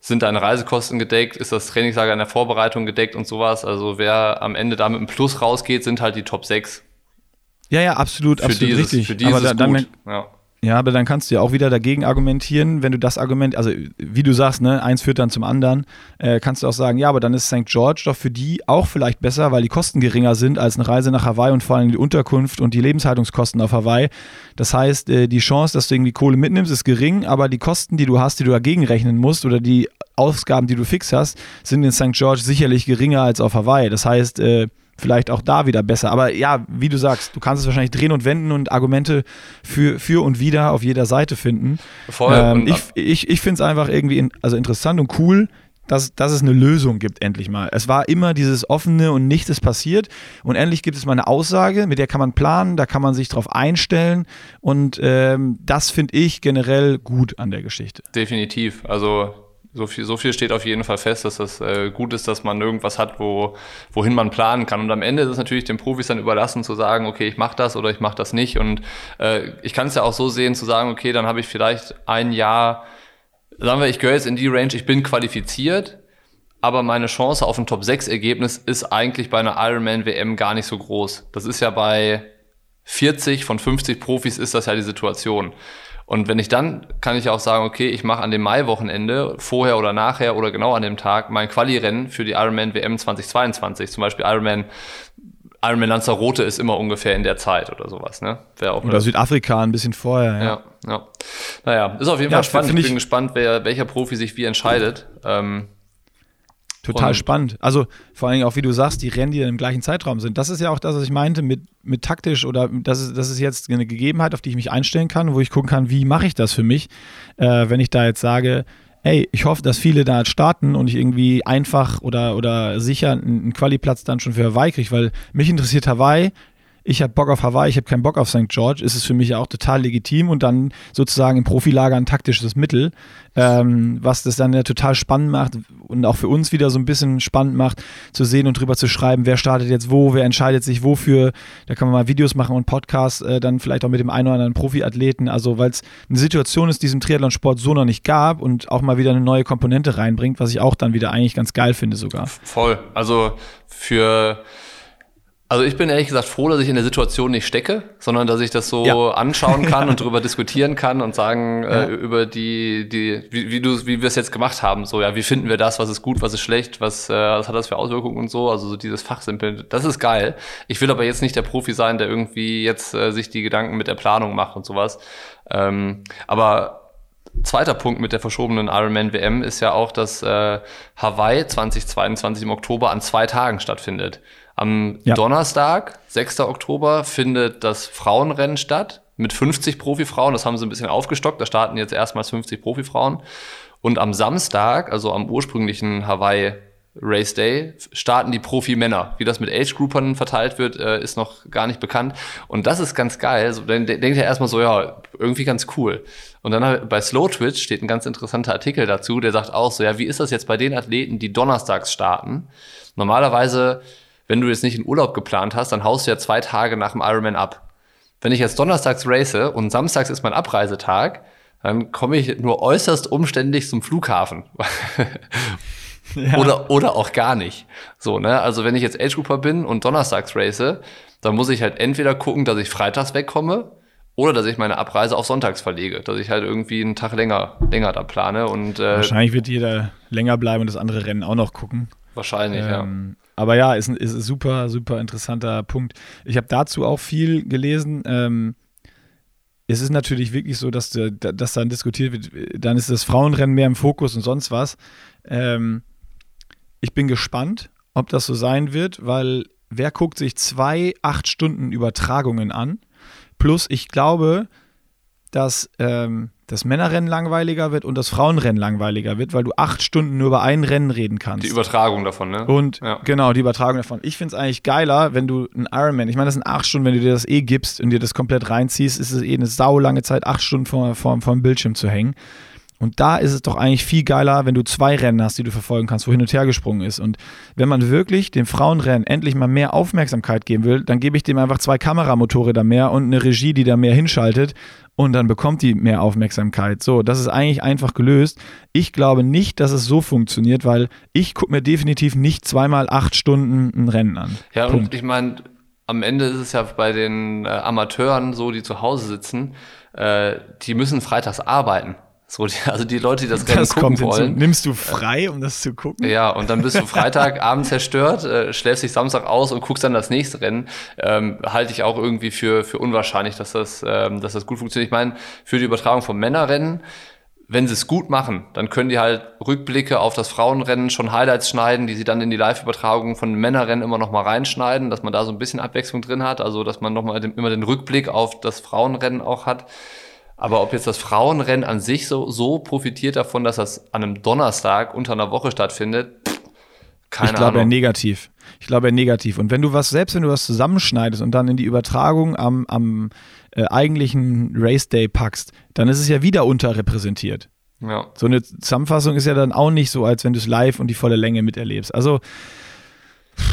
sind deine Reisekosten gedeckt, ist das Trainingslager in der Vorbereitung gedeckt und sowas. Also wer am Ende da mit einem Plus rausgeht, sind halt die Top 6. Ja, ja, absolut, für absolut dieses, richtig. Für die Aber ist dann, gut. Ja. Ja, aber dann kannst du ja auch wieder dagegen argumentieren, wenn du das Argument, also wie du sagst, ne, eins führt dann zum anderen, äh, kannst du auch sagen, ja, aber dann ist St. George doch für die auch vielleicht besser, weil die Kosten geringer sind als eine Reise nach Hawaii und vor allem die Unterkunft und die Lebenshaltungskosten auf Hawaii. Das heißt, äh, die Chance, dass du irgendwie Kohle mitnimmst, ist gering, aber die Kosten, die du hast, die du dagegen rechnen musst oder die Ausgaben, die du fix hast, sind in St. George sicherlich geringer als auf Hawaii. Das heißt, äh, vielleicht auch da wieder besser. Aber ja, wie du sagst, du kannst es wahrscheinlich drehen und wenden und Argumente für, für und wieder auf jeder Seite finden. Voll. Ähm, ich ich, ich finde es einfach irgendwie in, also interessant und cool, dass, dass es eine Lösung gibt, endlich mal. Es war immer dieses offene und nichts ist passiert. Und endlich gibt es mal eine Aussage, mit der kann man planen, da kann man sich drauf einstellen. Und ähm, das finde ich generell gut an der Geschichte. Definitiv. Also so viel, so viel steht auf jeden Fall fest, dass das äh, gut ist, dass man irgendwas hat, wo, wohin man planen kann. Und am Ende ist es natürlich den Profis dann überlassen zu sagen, okay, ich mache das oder ich mache das nicht. Und äh, ich kann es ja auch so sehen, zu sagen, okay, dann habe ich vielleicht ein Jahr, sagen wir, ich gehöre jetzt in die Range, ich bin qualifiziert, aber meine Chance auf ein Top-6-Ergebnis ist eigentlich bei einer Ironman-WM gar nicht so groß. Das ist ja bei 40 von 50 Profis ist das ja die Situation. Und wenn ich dann, kann ich auch sagen, okay, ich mache an dem Mai-Wochenende, vorher oder nachher oder genau an dem Tag, mein Quali-Rennen für die Ironman WM 2022. Zum Beispiel Ironman Ironman Lanzarote ist immer ungefähr in der Zeit oder sowas, ne? auch oder Südafrika ein bisschen vorher, ja. Ja, ja. Naja, ist auf jeden Fall spannend. Ich bin gespannt, wer, welcher Profi sich wie entscheidet. Ähm, Total spannend. Also vor allen Dingen auch, wie du sagst, die Rennen, die dann im gleichen Zeitraum sind. Das ist ja auch das, was ich meinte mit, mit taktisch oder das ist, das ist jetzt eine Gegebenheit, auf die ich mich einstellen kann, wo ich gucken kann, wie mache ich das für mich, äh, wenn ich da jetzt sage, hey, ich hoffe, dass viele da starten und ich irgendwie einfach oder, oder sicher einen Quali-Platz dann schon für Hawaii kriege, weil mich interessiert Hawaii, ich habe Bock auf Hawaii, ich habe keinen Bock auf St. George, ist es für mich ja auch total legitim und dann sozusagen im Profilager ein taktisches Mittel, ähm, was das dann ja total spannend macht und auch für uns wieder so ein bisschen spannend macht, zu sehen und drüber zu schreiben, wer startet jetzt wo, wer entscheidet sich wofür. Da kann man mal Videos machen und Podcasts, äh, dann vielleicht auch mit dem einen oder anderen Profiathleten. Also, weil es eine Situation ist, die es im Triathlon-Sport so noch nicht gab und auch mal wieder eine neue Komponente reinbringt, was ich auch dann wieder eigentlich ganz geil finde sogar. Voll. Also für also ich bin ehrlich gesagt froh, dass ich in der Situation nicht stecke, sondern dass ich das so ja. anschauen kann und darüber diskutieren kann und sagen äh, ja. äh, über die, die wie, wie du, wie wir es jetzt gemacht haben, so ja, wie finden wir das, was ist gut, was ist schlecht, was, äh, was hat das für Auswirkungen und so, also so dieses Fachsimpeln, das ist geil. Ich will aber jetzt nicht der Profi sein, der irgendwie jetzt äh, sich die Gedanken mit der Planung macht und sowas. Ähm, aber Zweiter Punkt mit der verschobenen Ironman WM ist ja auch, dass äh, Hawaii 2022 im Oktober an zwei Tagen stattfindet. Am ja. Donnerstag, 6. Oktober, findet das Frauenrennen statt mit 50 Profifrauen. Das haben sie ein bisschen aufgestockt. Da starten jetzt erstmals 50 Profifrauen. Und am Samstag, also am ursprünglichen Hawaii Race Day, starten die Profi-Männer. Wie das mit Age-Groupern verteilt wird, äh, ist noch gar nicht bekannt. Und das ist ganz geil. So, dann denkt er erstmal so, ja, irgendwie ganz cool. Und dann bei Slow Twitch steht ein ganz interessanter Artikel dazu, der sagt auch so, ja, wie ist das jetzt bei den Athleten, die donnerstags starten? Normalerweise wenn du jetzt nicht in Urlaub geplant hast, dann haust du ja zwei Tage nach dem Ironman ab. Wenn ich jetzt donnerstags race und samstags ist mein Abreisetag, dann komme ich nur äußerst umständlich zum Flughafen. ja. oder, oder auch gar nicht. So, ne? Also wenn ich jetzt Age Grouper bin und donnerstags race, dann muss ich halt entweder gucken, dass ich freitags wegkomme oder dass ich meine Abreise auf sonntags verlege, dass ich halt irgendwie einen Tag länger, länger da plane. Und, äh, Wahrscheinlich wird jeder länger bleiben und das andere Rennen auch noch gucken. Wahrscheinlich, ähm, ja. Aber ja, ist ein, ist ein super, super interessanter Punkt. Ich habe dazu auch viel gelesen. Ähm, es ist natürlich wirklich so, dass, dass dann diskutiert wird, dann ist das Frauenrennen mehr im Fokus und sonst was. Ähm, ich bin gespannt, ob das so sein wird, weil wer guckt sich zwei acht Stunden Übertragungen an? Plus, ich glaube, dass ähm, das Männerrennen langweiliger wird und das Frauenrennen langweiliger wird, weil du acht Stunden nur über ein Rennen reden kannst. Die Übertragung davon, ne? Und ja. genau, die Übertragung davon. Ich finde es eigentlich geiler, wenn du einen Ironman, ich meine, das sind acht Stunden, wenn du dir das eh gibst und dir das komplett reinziehst, ist es eh eine saulange Zeit, acht Stunden vor, vor, vor dem Bildschirm zu hängen. Und da ist es doch eigentlich viel geiler, wenn du zwei Rennen hast, die du verfolgen kannst, wo hin und her gesprungen ist. Und wenn man wirklich dem Frauenrennen endlich mal mehr Aufmerksamkeit geben will, dann gebe ich dem einfach zwei Kameramotorräder mehr und eine Regie, die da mehr hinschaltet. Und dann bekommt die mehr Aufmerksamkeit. So, das ist eigentlich einfach gelöst. Ich glaube nicht, dass es so funktioniert, weil ich gucke mir definitiv nicht zweimal acht Stunden ein Rennen an. Ja, Punkt. und ich meine, am Ende ist es ja bei den äh, Amateuren so, die zu Hause sitzen, äh, die müssen freitags arbeiten. So, die, also die Leute, die das das gucken wollen. Hinzu. Nimmst du frei, um das zu gucken? Ja, und dann bist du Freitagabend zerstört, äh, schläfst dich Samstag aus und guckst dann das nächste Rennen. Ähm, halte ich auch irgendwie für, für unwahrscheinlich, dass das, ähm, dass das gut funktioniert. Ich meine, für die Übertragung von Männerrennen, wenn sie es gut machen, dann können die halt Rückblicke auf das Frauenrennen schon Highlights schneiden, die sie dann in die Live-Übertragung von Männerrennen immer noch mal reinschneiden, dass man da so ein bisschen Abwechslung drin hat, also dass man noch mal den, immer den Rückblick auf das Frauenrennen auch hat. Aber ob jetzt das Frauenrennen an sich so, so profitiert davon, dass das an einem Donnerstag unter einer Woche stattfindet, keine ich glaube eher negativ. Ich glaube negativ. Und wenn du was, selbst wenn du was zusammenschneidest und dann in die Übertragung am, am äh, eigentlichen Race Day packst, dann ist es ja wieder unterrepräsentiert. Ja. So eine Zusammenfassung ist ja dann auch nicht so, als wenn du es live und die volle Länge miterlebst. Also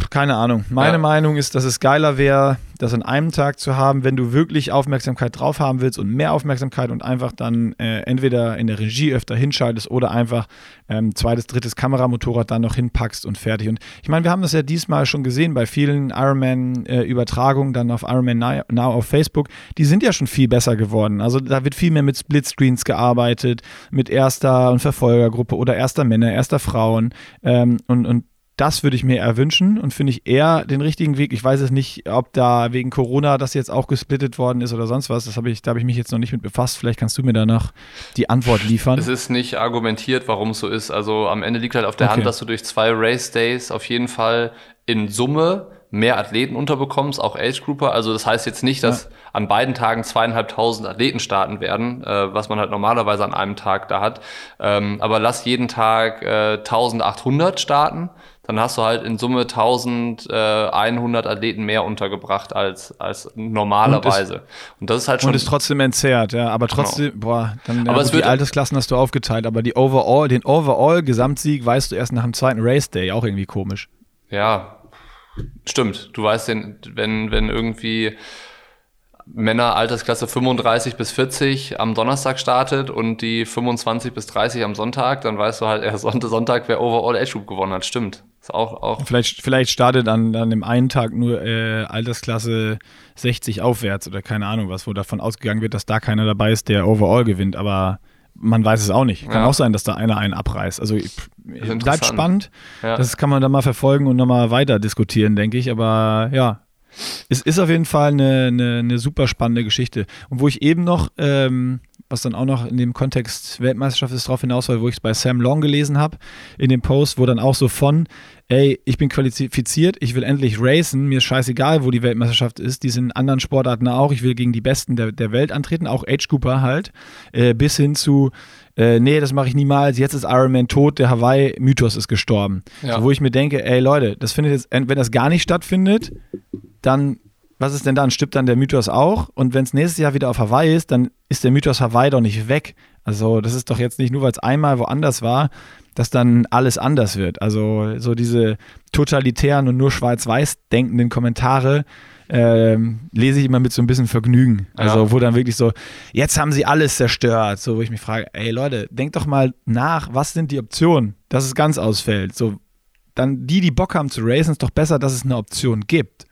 keine Ahnung. Meine ja. Meinung ist, dass es geiler wäre, das an einem Tag zu haben, wenn du wirklich Aufmerksamkeit drauf haben willst und mehr Aufmerksamkeit und einfach dann äh, entweder in der Regie öfter hinschaltest oder einfach ähm, zweites, drittes Kameramotorrad dann noch hinpackst und fertig. Und ich meine, wir haben das ja diesmal schon gesehen bei vielen Ironman-Übertragungen äh, dann auf Ironman Now auf Facebook. Die sind ja schon viel besser geworden. Also da wird viel mehr mit Splitscreens gearbeitet, mit erster und Verfolgergruppe oder erster Männer, erster Frauen ähm, und, und das würde ich mir erwünschen und finde ich eher den richtigen Weg. Ich weiß es nicht, ob da wegen Corona das jetzt auch gesplittet worden ist oder sonst was. Das habe ich, da habe ich mich jetzt noch nicht mit befasst. Vielleicht kannst du mir danach die Antwort liefern. Es ist nicht argumentiert, warum es so ist. Also am Ende liegt halt auf der okay. Hand, dass du durch zwei Race Days auf jeden Fall in Summe mehr Athleten unterbekommst, auch Age Grouper. Also das heißt jetzt nicht, dass ja. an beiden Tagen zweieinhalbtausend Athleten starten werden, äh, was man halt normalerweise an einem Tag da hat. Ähm, aber lass jeden Tag äh, 1800 starten dann hast du halt in Summe 1100 Athleten mehr untergebracht als, als normalerweise. Und, ist, und das ist halt schon. Und ist trotzdem entzerrt, ja. Aber genau. trotzdem, genau. boah, dann aber ja, die Altersklassen hast du aufgeteilt, aber die Overall, den Overall-Gesamtsieg weißt du erst nach dem zweiten Race Day, auch irgendwie komisch. Ja, stimmt. Du weißt den, wenn, wenn irgendwie Männer Altersklasse 35 bis 40 am Donnerstag startet und die 25 bis 30 am Sonntag, dann weißt du halt erst Sonntag, wer Overall Age Group gewonnen hat. Stimmt. Ist auch, auch vielleicht, vielleicht startet an, an dem einen Tag nur äh, Altersklasse 60 aufwärts oder keine Ahnung was, wo davon ausgegangen wird, dass da keiner dabei ist, der Overall gewinnt, aber man weiß es auch nicht. Kann ja. auch sein, dass da einer einen abreißt. Also bleibt spannend. Ja. Das kann man dann mal verfolgen und nochmal weiter diskutieren, denke ich. Aber ja, es ist auf jeden Fall eine, eine, eine super spannende Geschichte. Und wo ich eben noch, ähm, was dann auch noch in dem Kontext Weltmeisterschaft ist, darauf hinaus war, wo ich es bei Sam Long gelesen habe, in dem Post, wo dann auch so von, ey, ich bin qualifiziert, ich will endlich racen, mir ist scheißegal, wo die Weltmeisterschaft ist, die sind in anderen Sportarten auch, ich will gegen die Besten der, der Welt antreten, auch Age Cooper halt, äh, bis hin zu, äh, nee, das mache ich niemals, jetzt ist Iron Man tot, der Hawaii-Mythos ist gestorben. Ja. So, wo ich mir denke, ey Leute, das findet jetzt, wenn das gar nicht stattfindet, dann, was ist denn dann? Stimmt dann der Mythos auch? Und wenn es nächstes Jahr wieder auf Hawaii ist, dann ist der Mythos Hawaii doch nicht weg. Also das ist doch jetzt nicht nur, weil es einmal woanders war, dass dann alles anders wird. Also so diese totalitären und nur schwarz-weiß denkenden Kommentare ähm, lese ich immer mit so ein bisschen Vergnügen. Also ja. wo dann wirklich so, jetzt haben sie alles zerstört. So wo ich mich frage, ey Leute, denkt doch mal nach, was sind die Optionen, dass es ganz ausfällt. So dann die, die Bock haben zu racen, ist doch besser, dass es eine Option gibt.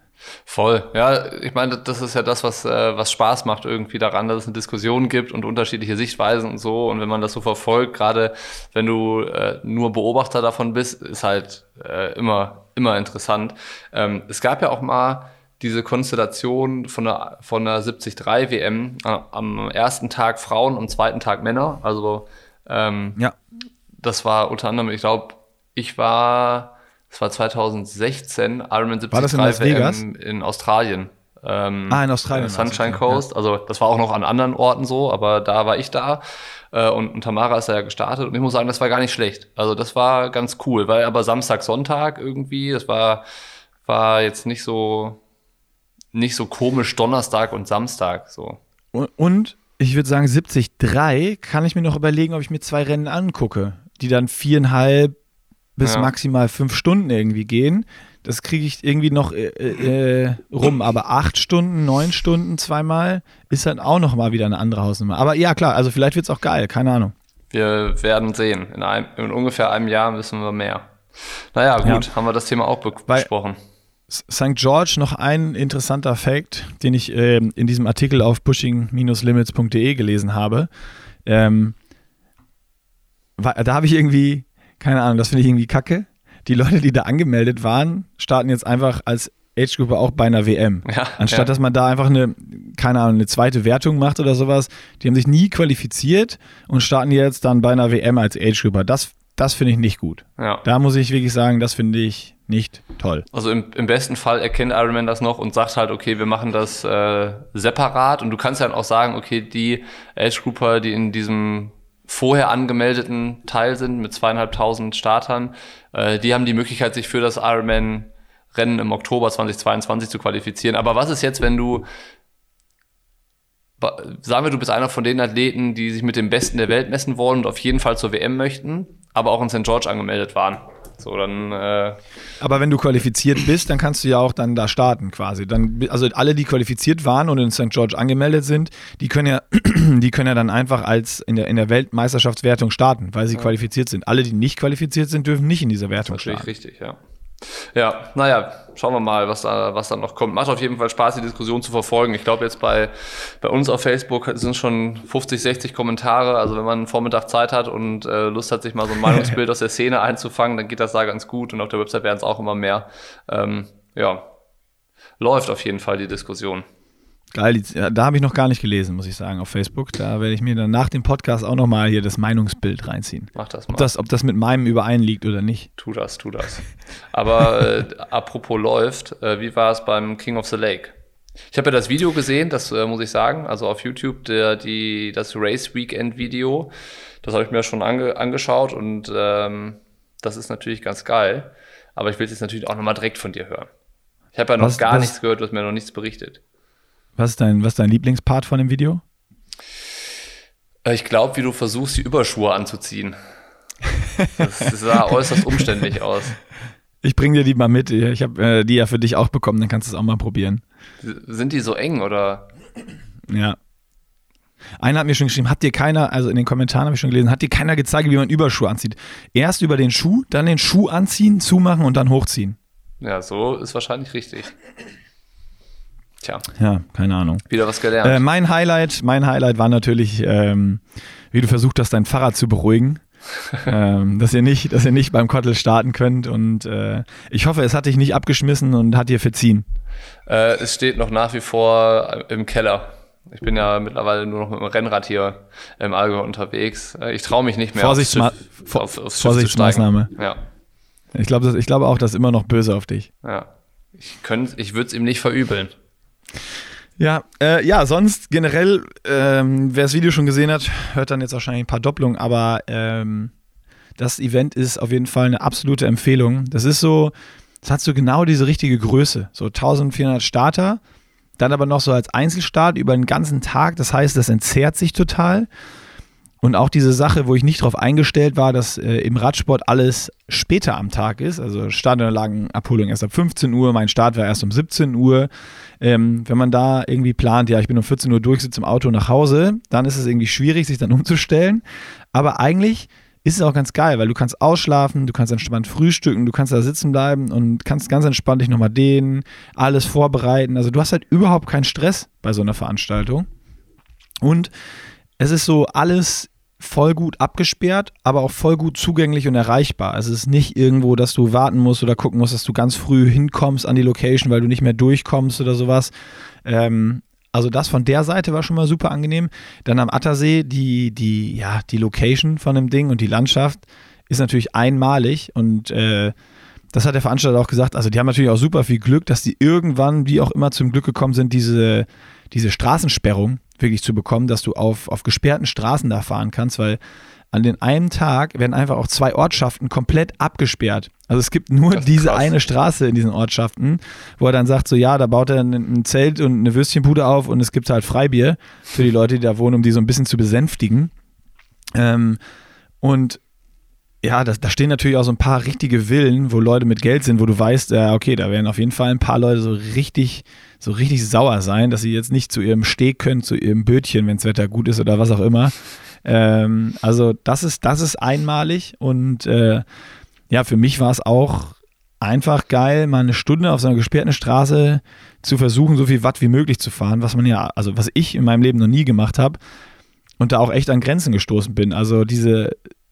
Voll. Ja, ich meine, das ist ja das, was, äh, was Spaß macht irgendwie daran, dass es eine Diskussion gibt und unterschiedliche Sichtweisen und so. Und wenn man das so verfolgt, gerade wenn du äh, nur Beobachter davon bist, ist halt äh, immer, immer interessant. Ähm, es gab ja auch mal diese Konstellation von der, von der 73 WM äh, am ersten Tag Frauen, am zweiten Tag Männer. Also ähm, ja. das war unter anderem, ich glaube, ich war das war 2016, Ironman 73 war das in, Las Vegas? in Australien. Ähm, ah, in Australien. Sunshine Coast. Ja. Also das war auch noch an anderen Orten so, aber da war ich da. Äh, und, und Tamara ist da ja gestartet. Und ich muss sagen, das war gar nicht schlecht. Also das war ganz cool, weil aber Samstag, Sonntag irgendwie, das war, war jetzt nicht so, nicht so komisch Donnerstag und Samstag so. Und, und Ich würde sagen, 73 kann ich mir noch überlegen, ob ich mir zwei Rennen angucke, die dann viereinhalb bis ja. maximal fünf Stunden irgendwie gehen. Das kriege ich irgendwie noch äh, äh, rum. Aber acht Stunden, neun Stunden zweimal ist dann auch noch mal wieder eine andere Hausnummer. Aber ja, klar, also vielleicht wird es auch geil, keine Ahnung. Wir werden sehen. In, einem, in ungefähr einem Jahr wissen wir mehr. Naja, gut, ja. haben wir das Thema auch be Weil besprochen. St. George noch ein interessanter Fact, den ich äh, in diesem Artikel auf pushing-limits.de gelesen habe. Ähm, da habe ich irgendwie, keine Ahnung, das finde ich irgendwie kacke. Die Leute, die da angemeldet waren, starten jetzt einfach als Age-Gruppe auch bei einer WM. Ja, Anstatt ja. dass man da einfach eine, keine Ahnung, eine zweite Wertung macht oder sowas. Die haben sich nie qualifiziert und starten jetzt dann bei einer WM als Age-Gruppe. Das, das finde ich nicht gut. Ja. Da muss ich wirklich sagen, das finde ich nicht toll. Also im, im besten Fall erkennt Ironman das noch und sagt halt, okay, wir machen das äh, separat und du kannst dann auch sagen, okay, die Age-Grupper, die in diesem vorher angemeldeten Teil sind mit zweieinhalbtausend Startern, äh, die haben die Möglichkeit, sich für das Ironman Rennen im Oktober 2022 zu qualifizieren. Aber was ist jetzt, wenn du, sagen wir, du bist einer von den Athleten, die sich mit dem Besten der Welt messen wollen und auf jeden Fall zur WM möchten, aber auch in St. George angemeldet waren? So, dann, äh Aber wenn du qualifiziert bist, dann kannst du ja auch dann da starten quasi. Dann, also alle, die qualifiziert waren und in St. George angemeldet sind, die können ja, die können ja dann einfach als in der, in der Weltmeisterschaftswertung starten, weil sie ja. qualifiziert sind. Alle, die nicht qualifiziert sind, dürfen nicht in dieser Wertung das starten. Richtig, ja. Ja, naja, schauen wir mal, was da, was da noch kommt. Macht auf jeden Fall Spaß, die Diskussion zu verfolgen. Ich glaube, jetzt bei, bei uns auf Facebook sind schon 50, 60 Kommentare. Also wenn man einen Vormittag Zeit hat und äh, Lust hat, sich mal so ein Meinungsbild aus der Szene einzufangen, dann geht das da ganz gut. Und auf der Website werden es auch immer mehr. Ähm, ja, läuft auf jeden Fall die Diskussion. Geil, da habe ich noch gar nicht gelesen, muss ich sagen, auf Facebook. Da werde ich mir dann nach dem Podcast auch nochmal hier das Meinungsbild reinziehen. Mach das mal. Ob das, ob das mit meinem übereinliegt oder nicht. Tu das, tu das. Aber äh, apropos läuft, äh, wie war es beim King of the Lake? Ich habe ja das Video gesehen, das äh, muss ich sagen, also auf YouTube, der, die, das Race Weekend Video. Das habe ich mir schon ange, angeschaut und ähm, das ist natürlich ganz geil. Aber ich will es jetzt natürlich auch nochmal direkt von dir hören. Ich habe ja noch was, gar was? nichts gehört, du hast mir noch nichts berichtet. Was ist dein, was ist dein Lieblingspart von dem Video? Äh, ich glaube, wie du versuchst, die Überschuhe anzuziehen. Das sah äußerst umständlich aus. Ich bringe dir die mal mit. Ich habe äh, die ja für dich auch bekommen, dann kannst du es auch mal probieren. Sind die so eng oder? Ja. Einer hat mir schon geschrieben, hat dir keiner, also in den Kommentaren habe ich schon gelesen, hat dir keiner gezeigt, wie man Überschuhe anzieht. Erst über den Schuh, dann den Schuh anziehen, zumachen und dann hochziehen. Ja, so ist wahrscheinlich richtig. Tja. Ja, keine Ahnung. Wieder was gelernt. Äh, mein Highlight, mein Highlight war natürlich, ähm, wie du versucht hast, dein Fahrrad zu beruhigen. ähm, dass ihr nicht, dass ihr nicht beim Kottel starten könnt und äh, ich hoffe, es hat dich nicht abgeschmissen und hat dir verziehen. Äh, es steht noch nach wie vor im Keller. Ich bin ja mittlerweile nur noch mit dem Rennrad hier im Allgäu unterwegs. Äh, ich traue mich nicht mehr Vorsichtsma aufs, auf, aufs Vorsichtsmaßnahme. Ja. Ich glaube ich glaub auch, das ist immer noch böse auf dich. Ja. Ich, ich würde es ihm nicht verübeln. Ja, äh, ja, sonst generell, ähm, wer das Video schon gesehen hat, hört dann jetzt wahrscheinlich ein paar Doppelungen, aber ähm, das Event ist auf jeden Fall eine absolute Empfehlung. Das ist so, das hat so genau diese richtige Größe, so 1400 Starter, dann aber noch so als Einzelstart über den ganzen Tag. Das heißt, das entzerrt sich total. Und auch diese Sache, wo ich nicht darauf eingestellt war, dass äh, im Radsport alles später am Tag ist. Also Startunterlagenabholung erst ab 15 Uhr, mein Start war erst um 17 Uhr. Ähm, wenn man da irgendwie plant, ja, ich bin um 14 Uhr durch, sitze im Auto nach Hause, dann ist es irgendwie schwierig, sich dann umzustellen. Aber eigentlich ist es auch ganz geil, weil du kannst ausschlafen, du kannst entspannt frühstücken, du kannst da sitzen bleiben und kannst ganz entspannt dich nochmal dehnen, alles vorbereiten. Also du hast halt überhaupt keinen Stress bei so einer Veranstaltung. Und es ist so alles voll gut abgesperrt, aber auch voll gut zugänglich und erreichbar. Also es ist nicht irgendwo, dass du warten musst oder gucken musst, dass du ganz früh hinkommst an die Location, weil du nicht mehr durchkommst oder sowas. Ähm, also das von der Seite war schon mal super angenehm. Dann am Attersee, die, die, ja, die Location von dem Ding und die Landschaft ist natürlich einmalig und äh, das hat der Veranstalter auch gesagt. Also die haben natürlich auch super viel Glück, dass die irgendwann, wie auch immer, zum Glück gekommen sind, diese diese Straßensperrung wirklich zu bekommen, dass du auf, auf gesperrten Straßen da fahren kannst, weil an den einen Tag werden einfach auch zwei Ortschaften komplett abgesperrt. Also es gibt nur diese krass. eine Straße in diesen Ortschaften, wo er dann sagt, so ja, da baut er ein Zelt und eine Würstchenbude auf und es gibt halt Freibier für die Leute, die da wohnen, um die so ein bisschen zu besänftigen. Ähm, und ja, das, da stehen natürlich auch so ein paar richtige Villen, wo Leute mit Geld sind, wo du weißt, ja, okay, da werden auf jeden Fall ein paar Leute so richtig, so richtig sauer sein, dass sie jetzt nicht zu ihrem Steg können, zu ihrem Bötchen, wenn das Wetter gut ist oder was auch immer. Ähm, also das ist, das ist einmalig und äh, ja, für mich war es auch einfach geil, mal eine Stunde auf so einer gesperrten Straße zu versuchen, so viel Watt wie möglich zu fahren, was man ja, also was ich in meinem Leben noch nie gemacht habe und da auch echt an Grenzen gestoßen bin. Also diese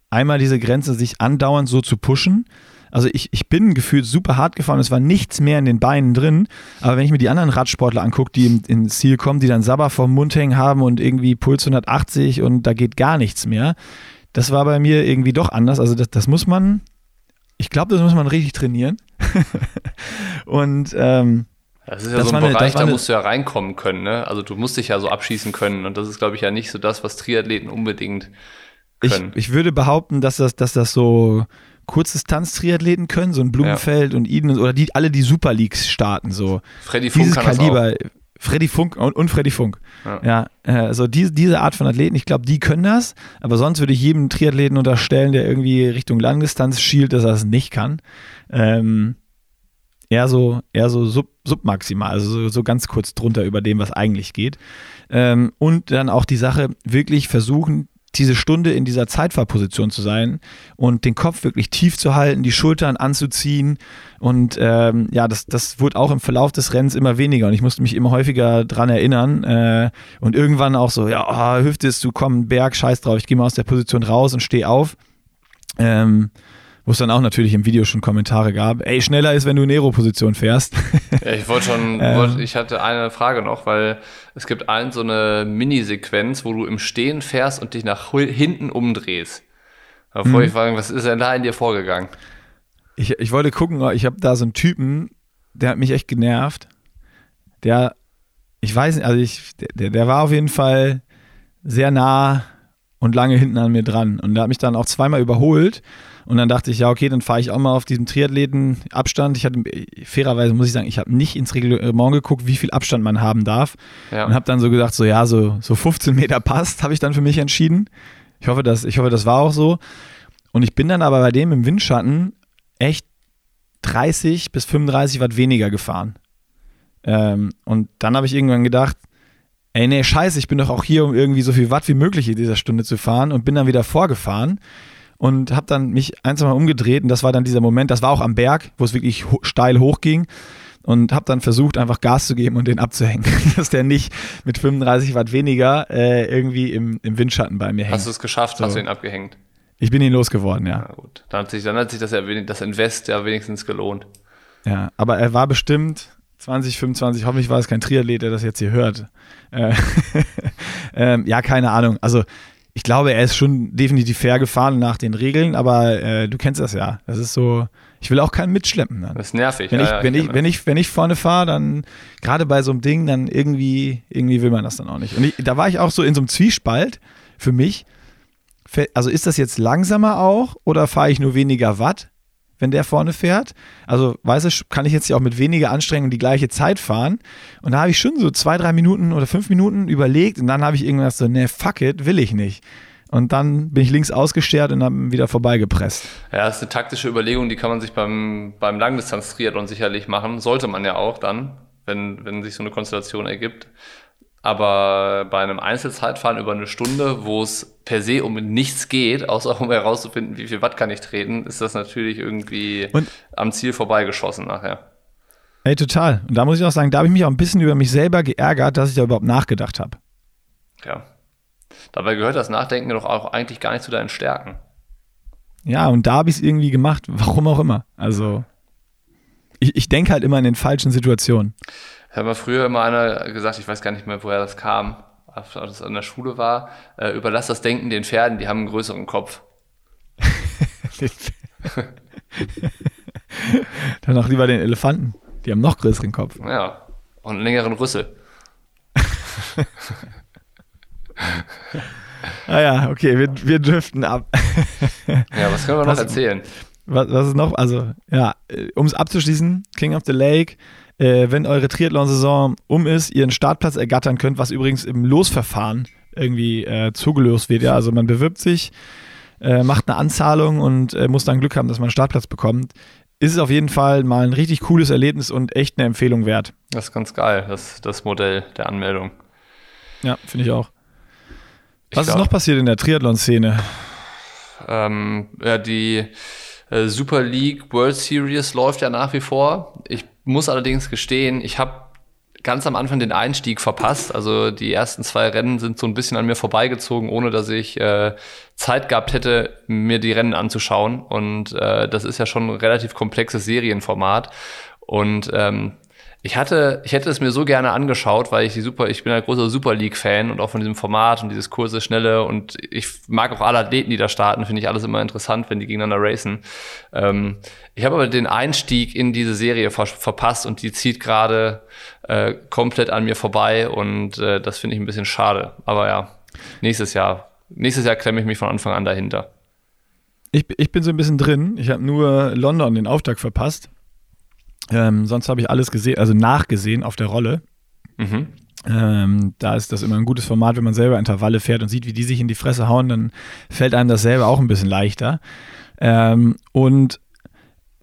einmal diese Grenze sich andauernd so zu pushen. Also ich, ich bin gefühlt super hart gefahren, es war nichts mehr in den Beinen drin. Aber wenn ich mir die anderen Radsportler angucke, die ins Ziel kommen, die dann Sabber vom Mund hängen haben und irgendwie Puls 180 und da geht gar nichts mehr, das war bei mir irgendwie doch anders. Also das, das muss man, ich glaube, das muss man richtig trainieren. und ähm, das ist ja das so ein Bereich, eine, da musst du ja reinkommen können. Ne? Also du musst dich ja so abschießen können. Und das ist, glaube ich, ja nicht so das, was Triathleten unbedingt können. Ich, ich würde behaupten, dass das, dass das so Kurzdistanz-Triathleten können, so ein Blumenfeld ja. und Eden oder die alle die Super Leagues starten so. Freddy Funk Dieses kann Kaliber, das auch. Freddy Funk und, und Freddy Funk. Ja, ja also diese, diese Art von Athleten, ich glaube, die können das, aber sonst würde ich jedem Triathleten unterstellen, der irgendwie Richtung Langdistanz schielt, dass er das nicht kann. Ähm, eher so, eher so sub, submaximal, also so, so, ganz kurz drunter über dem, was eigentlich geht. Ähm, und dann auch die Sache, wirklich versuchen, diese Stunde in dieser Zeitfahrposition zu sein und den Kopf wirklich tief zu halten, die Schultern anzuziehen. Und ähm, ja, das, das wurde auch im Verlauf des Rennens immer weniger und ich musste mich immer häufiger dran erinnern. Äh, und irgendwann auch so, ja, oh, Hüfte ist zu kommen, Berg, scheiß drauf, ich gehe mal aus der Position raus und stehe auf. Ähm, wo es dann auch natürlich im Video schon Kommentare gab. Ey, schneller ist, wenn du in Aero-Position fährst. ja, ich wollte schon, ähm, wollt, ich hatte eine Frage noch, weil es gibt ein so eine Minisequenz, wo du im Stehen fährst und dich nach hinten umdrehst. Da wollte ich mhm. fragen, was ist denn da in dir vorgegangen? Ich, ich wollte gucken, ich habe da so einen Typen, der hat mich echt genervt. Der, ich weiß nicht, also ich, der, der war auf jeden Fall sehr nah und lange hinten an mir dran. Und der hat mich dann auch zweimal überholt. Und dann dachte ich, ja, okay, dann fahre ich auch mal auf diesem Triathleten-Abstand. Ich hatte, fairerweise muss ich sagen, ich habe nicht ins Reglement geguckt, wie viel Abstand man haben darf. Ja. Und habe dann so gesagt, so ja, so, so 15 Meter passt, habe ich dann für mich entschieden. Ich hoffe, das, ich hoffe, das war auch so. Und ich bin dann aber bei dem im Windschatten echt 30 bis 35 Watt weniger gefahren. Ähm, und dann habe ich irgendwann gedacht, ey, nee, scheiße, ich bin doch auch hier, um irgendwie so viel Watt wie möglich in dieser Stunde zu fahren und bin dann wieder vorgefahren und habe dann mich ein, zwei Mal umgedreht und das war dann dieser Moment, das war auch am Berg, wo es wirklich ho steil hochging und habe dann versucht, einfach Gas zu geben und den abzuhängen, dass der nicht mit 35 Watt weniger äh, irgendwie im, im Windschatten bei mir hängt. Hast du es geschafft? So. Hast du ihn abgehängt? Ich bin ihn losgeworden, ja. Na gut, dann hat sich, dann hat sich das, ja, das Invest ja wenigstens gelohnt. Ja, aber er war bestimmt 20, 25, hoffentlich war es kein Triathlet, der das jetzt hier hört. Äh, ähm, ja, keine Ahnung. Also ich glaube, er ist schon definitiv fair gefahren nach den Regeln, aber äh, du kennst das ja. Das ist so, ich will auch keinen mitschleppen. Dann. Das ist nervig. Wenn, ja, ich, ja, wenn, ich, wenn, ich, wenn ich vorne fahre, dann gerade bei so einem Ding, dann irgendwie, irgendwie will man das dann auch nicht. Und ich, da war ich auch so in so einem Zwiespalt für mich. Also ist das jetzt langsamer auch oder fahre ich nur weniger Watt? Wenn der vorne fährt. Also, weißt du, kann ich jetzt ja auch mit weniger Anstrengung die gleiche Zeit fahren. Und da habe ich schon so zwei, drei Minuten oder fünf Minuten überlegt und dann habe ich irgendwas so, ne, fuck it, will ich nicht. Und dann bin ich links ausgestert und habe wieder vorbeigepresst. Ja, das ist eine taktische Überlegung, die kann man sich beim, beim Langdistanz-Triathlon sicherlich machen. Sollte man ja auch dann, wenn, wenn sich so eine Konstellation ergibt. Aber bei einem Einzelzeitfahren über eine Stunde, wo es per se um nichts geht, außer um herauszufinden, wie viel Watt kann ich treten, ist das natürlich irgendwie und am Ziel vorbeigeschossen nachher. Ey, total. Und da muss ich auch sagen, da habe ich mich auch ein bisschen über mich selber geärgert, dass ich da überhaupt nachgedacht habe. Ja. Dabei gehört das Nachdenken doch auch eigentlich gar nicht zu deinen Stärken. Ja, und da habe ich es irgendwie gemacht, warum auch immer. Also, ich, ich denke halt immer in den falschen Situationen. Ich habe früher immer einer gesagt, ich weiß gar nicht mehr, woher das kam, als das an der Schule war, äh, überlass das Denken den Pferden, die haben einen größeren Kopf. Dann auch lieber den Elefanten, die haben noch größeren Kopf. Ja, und einen längeren Rüssel. ah ja, okay, wir, wir driften ab. ja, was können wir noch was, erzählen? Was, was ist noch? Also, ja, um es abzuschließen, King of the Lake, äh, wenn eure Triathlon-Saison um ist, ihr einen Startplatz ergattern könnt, was übrigens im Losverfahren irgendwie äh, zugelöst wird. Ja, also man bewirbt sich, äh, macht eine Anzahlung und äh, muss dann Glück haben, dass man einen Startplatz bekommt. Ist es auf jeden Fall mal ein richtig cooles Erlebnis und echt eine Empfehlung wert. Das ist ganz geil, das, das Modell der Anmeldung. Ja, finde ich auch. Was ich ist noch passiert in der Triathlon-Szene? Ähm, ja, die äh, Super League World Series läuft ja nach wie vor. Ich muss allerdings gestehen, ich habe ganz am Anfang den Einstieg verpasst. Also die ersten zwei Rennen sind so ein bisschen an mir vorbeigezogen, ohne dass ich äh, Zeit gehabt hätte, mir die Rennen anzuschauen. Und äh, das ist ja schon ein relativ komplexes Serienformat. Und ähm, ich hatte, ich hätte es mir so gerne angeschaut, weil ich die Super, ich bin ein großer Super League-Fan und auch von diesem Format und dieses kurze, schnelle und ich mag auch alle Athleten, die da starten, finde ich alles immer interessant, wenn die gegeneinander racen. Ähm, ich habe aber den Einstieg in diese Serie ver verpasst und die zieht gerade äh, komplett an mir vorbei und äh, das finde ich ein bisschen schade. Aber ja, nächstes Jahr, nächstes Jahr klemme ich mich von Anfang an dahinter. Ich, ich bin so ein bisschen drin. Ich habe nur London den Auftakt verpasst. Ähm, sonst habe ich alles gesehen, also nachgesehen auf der Rolle. Mhm. Ähm, da ist das immer ein gutes Format, wenn man selber Intervalle fährt und sieht, wie die sich in die Fresse hauen, dann fällt einem das selber auch ein bisschen leichter. Ähm, und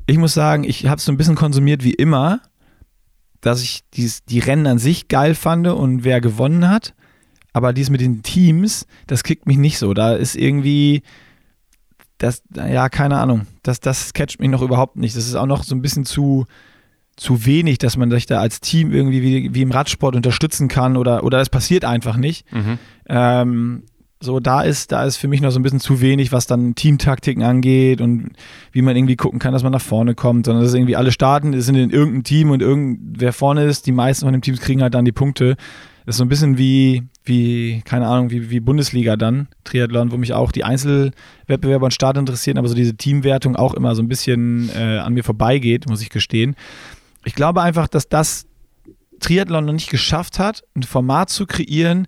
ich muss sagen, ich habe es so ein bisschen konsumiert wie immer, dass ich dies, die Rennen an sich geil fand und wer gewonnen hat. Aber dies mit den Teams, das kickt mich nicht so. Da ist irgendwie, das, ja, keine Ahnung, das, das catcht mich noch überhaupt nicht. Das ist auch noch so ein bisschen zu, zu wenig, dass man sich da als Team irgendwie wie, wie im Radsport unterstützen kann oder, oder es passiert einfach nicht. Mhm. Ähm, so, da ist, da ist für mich noch so ein bisschen zu wenig, was dann Teamtaktiken angeht und wie man irgendwie gucken kann, dass man nach vorne kommt, sondern dass irgendwie alle starten, sind in irgendeinem Team und irgendwer vorne ist, die meisten von den Teams kriegen halt dann die Punkte. Das ist so ein bisschen wie, wie, keine Ahnung, wie, wie Bundesliga dann, Triathlon, wo mich auch die Einzelwettbewerber und Start interessieren, aber so diese Teamwertung auch immer so ein bisschen äh, an mir vorbeigeht, muss ich gestehen. Ich glaube einfach, dass das Triathlon noch nicht geschafft hat, ein Format zu kreieren,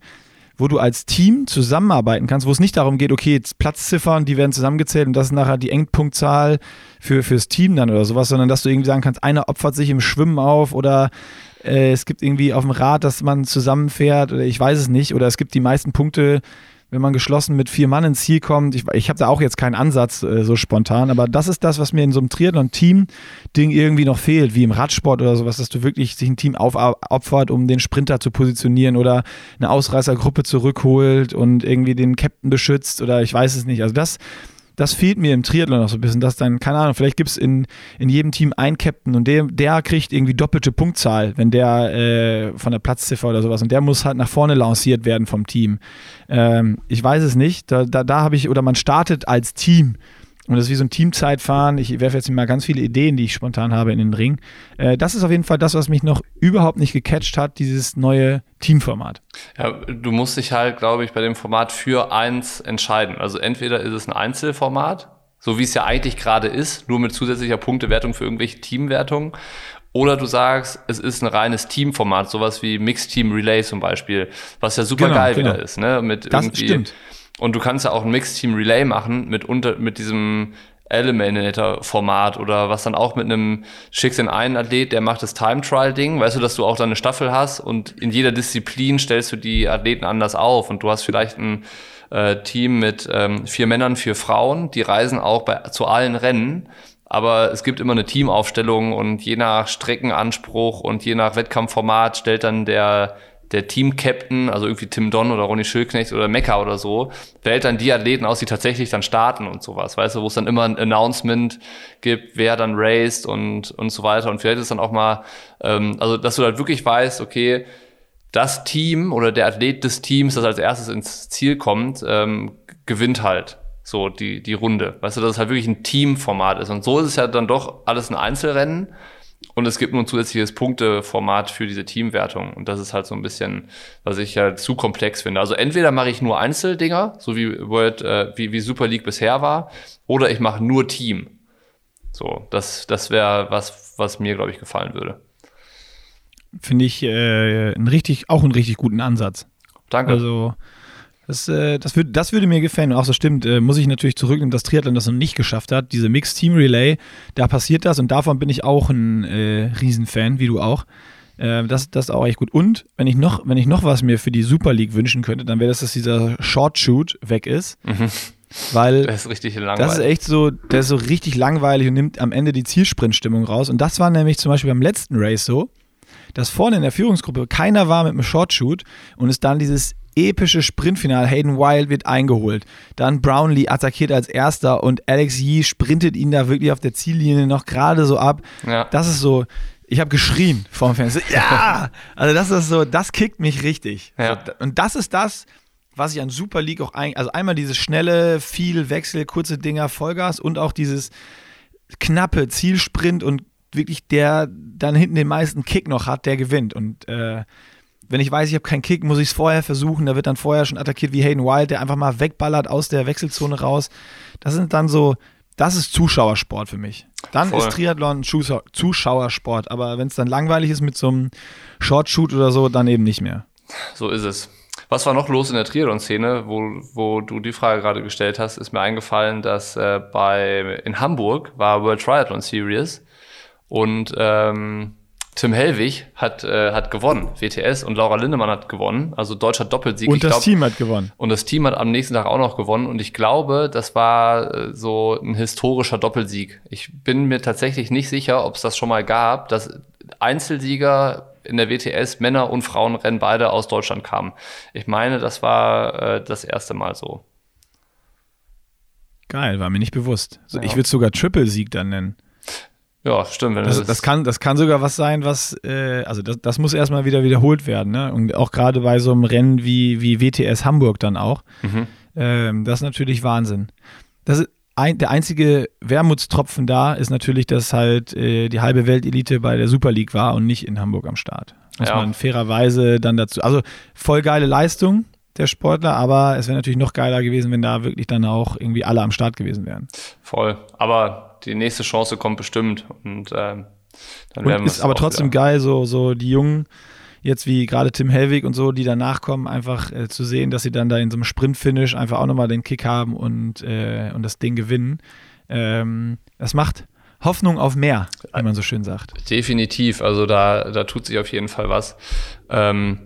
wo du als Team zusammenarbeiten kannst, wo es nicht darum geht, okay, jetzt Platzziffern, die werden zusammengezählt und das ist nachher die Endpunktzahl für, fürs Team dann oder sowas, sondern dass du irgendwie sagen kannst, einer opfert sich im Schwimmen auf oder äh, es gibt irgendwie auf dem Rad, dass man zusammenfährt oder ich weiß es nicht oder es gibt die meisten Punkte wenn man geschlossen mit vier Mann ins Ziel kommt. Ich, ich habe da auch jetzt keinen Ansatz äh, so spontan, aber das ist das, was mir in so einem Triathlon-Team-Ding irgendwie noch fehlt, wie im Radsport oder sowas, dass du wirklich sich ein Team aufopfert, um den Sprinter zu positionieren oder eine Ausreißergruppe zurückholt und irgendwie den Captain beschützt oder ich weiß es nicht. Also das das fehlt mir im Triathlon noch so ein bisschen, dass dann, keine Ahnung, vielleicht gibt es in, in jedem Team einen Captain und der, der kriegt irgendwie doppelte Punktzahl, wenn der äh, von der Platzziffer oder sowas und der muss halt nach vorne lanciert werden vom Team. Ähm, ich weiß es nicht, da, da, da habe ich, oder man startet als Team und das ist wie so ein Teamzeitfahren. Ich werfe jetzt mal ganz viele Ideen, die ich spontan habe, in den Ring. Äh, das ist auf jeden Fall das, was mich noch überhaupt nicht gecatcht hat, dieses neue Teamformat. Ja, du musst dich halt, glaube ich, bei dem Format für eins entscheiden. Also entweder ist es ein Einzelformat, so wie es ja eigentlich gerade ist, nur mit zusätzlicher Punktewertung für irgendwelche Teamwertungen. Oder du sagst, es ist ein reines Teamformat, sowas wie Mixed Team Relay zum Beispiel, was ja super genau, geil genau. wieder ist, ne? Mit das irgendwie stimmt. Und du kannst ja auch ein Mixed Team Relay machen mit unter, mit diesem Eliminator Format oder was dann auch mit einem schickst in einen Athlet, der macht das Time Trial Ding, weißt du, dass du auch deine Staffel hast und in jeder Disziplin stellst du die Athleten anders auf. Und du hast vielleicht ein äh, Team mit ähm, vier Männern, vier Frauen, die reisen auch bei, zu allen Rennen, aber es gibt immer eine Teamaufstellung und je nach Streckenanspruch und je nach Wettkampfformat stellt dann der der Team-Captain, also irgendwie Tim Don oder Ronny Schildknecht oder Mecca oder so, wählt dann die Athleten aus, die tatsächlich dann starten und sowas, weißt du, wo es dann immer ein Announcement gibt, wer dann raced und, und so weiter. Und vielleicht ist dann auch mal, ähm, also dass du halt wirklich weißt, okay, das Team oder der Athlet des Teams, das als erstes ins Ziel kommt, ähm, gewinnt halt so die, die Runde. Weißt du, dass es halt wirklich ein Teamformat ist. Und so ist es ja dann doch alles ein Einzelrennen. Und es gibt nur ein zusätzliches Punkteformat für diese Teamwertung. Und das ist halt so ein bisschen, was ich halt zu komplex finde. Also entweder mache ich nur Einzeldinger, so wie World, äh, wie, wie Super League bisher war, oder ich mache nur Team. So, das, das wäre was, was mir, glaube ich, gefallen würde. Finde ich äh, ein richtig, auch einen richtig guten Ansatz. Danke. Also, das, äh, das, würd, das würde mir gefallen. Auch so stimmt, äh, muss ich natürlich zurücknehmen, dass Triathlon das noch nicht geschafft hat. Diese Mixed Team Relay, da passiert das und davon bin ich auch ein äh, Riesenfan, wie du auch. Äh, das, das ist auch echt gut. Und wenn ich noch, wenn ich noch was mir für die Super League wünschen könnte, dann wäre das, dass dieser Short Shoot weg ist. Mhm. Weil das ist richtig langweilig. Das ist echt so, der ist so richtig langweilig und nimmt am Ende die Zielsprintstimmung raus. Und das war nämlich zum Beispiel beim letzten Race so, dass vorne in der Führungsgruppe keiner war mit einem Short Shoot und es dann dieses epische Sprintfinale. Hayden Wild wird eingeholt. Dann Brownlee attackiert als erster und Alex Yee sprintet ihn da wirklich auf der Ziellinie noch gerade so ab. Ja. Das ist so, ich habe geschrien vorm Fenster. Ja! Also das ist so, das kickt mich richtig. Ja. So, und das ist das, was ich an Super League auch ein, also einmal dieses schnelle, viel Wechsel, kurze Dinger, Vollgas und auch dieses knappe Zielsprint und wirklich der dann hinten den meisten Kick noch hat, der gewinnt. Und äh, wenn ich weiß, ich habe keinen Kick, muss ich es vorher versuchen. Da wird dann vorher schon attackiert wie Hayden Wild, der einfach mal wegballert aus der Wechselzone raus. Das sind dann so, das ist Zuschauersport für mich. Dann Voll. ist Triathlon Zuschauersport. Aber wenn es dann langweilig ist mit so einem Short-Shoot oder so, dann eben nicht mehr. So ist es. Was war noch los in der Triathlon-Szene, wo, wo du die Frage gerade gestellt hast, ist mir eingefallen, dass äh, bei in Hamburg war World Triathlon Series und ähm, Tim Hellwig hat, äh, hat gewonnen, WTS, und Laura Lindemann hat gewonnen, also deutscher Doppelsieg. Und das glaub, Team hat gewonnen. Und das Team hat am nächsten Tag auch noch gewonnen. Und ich glaube, das war äh, so ein historischer Doppelsieg. Ich bin mir tatsächlich nicht sicher, ob es das schon mal gab, dass Einzelsieger in der WTS Männer- und Frauenrennen beide aus Deutschland kamen. Ich meine, das war äh, das erste Mal so. Geil, war mir nicht bewusst. Ja. Ich würde sogar Triple-Sieg dann nennen. Ja, stimmt. Das, das, kann, das kann sogar was sein, was, äh, also das, das muss erstmal wieder wiederholt werden. Ne? Und auch gerade bei so einem Rennen wie, wie WTS Hamburg dann auch. Mhm. Ähm, das ist natürlich Wahnsinn. Das ist ein, der einzige Wermutstropfen da ist natürlich, dass halt äh, die halbe Weltelite bei der Super League war und nicht in Hamburg am Start. Muss ja. man fairerweise dann dazu. Also voll geile Leistung der Sportler, aber es wäre natürlich noch geiler gewesen, wenn da wirklich dann auch irgendwie alle am Start gewesen wären. Voll. Aber die nächste Chance kommt bestimmt. Und, ähm, dann werden und ist aber trotzdem wieder. geil, so, so die Jungen, jetzt wie gerade Tim Hellwig und so, die danach kommen, einfach äh, zu sehen, dass sie dann da in so einem Sprint-Finish einfach auch nochmal den Kick haben und, äh, und das Ding gewinnen. Ähm, das macht Hoffnung auf mehr, wie man so schön sagt. Definitiv, also da, da tut sich auf jeden Fall was. Ähm,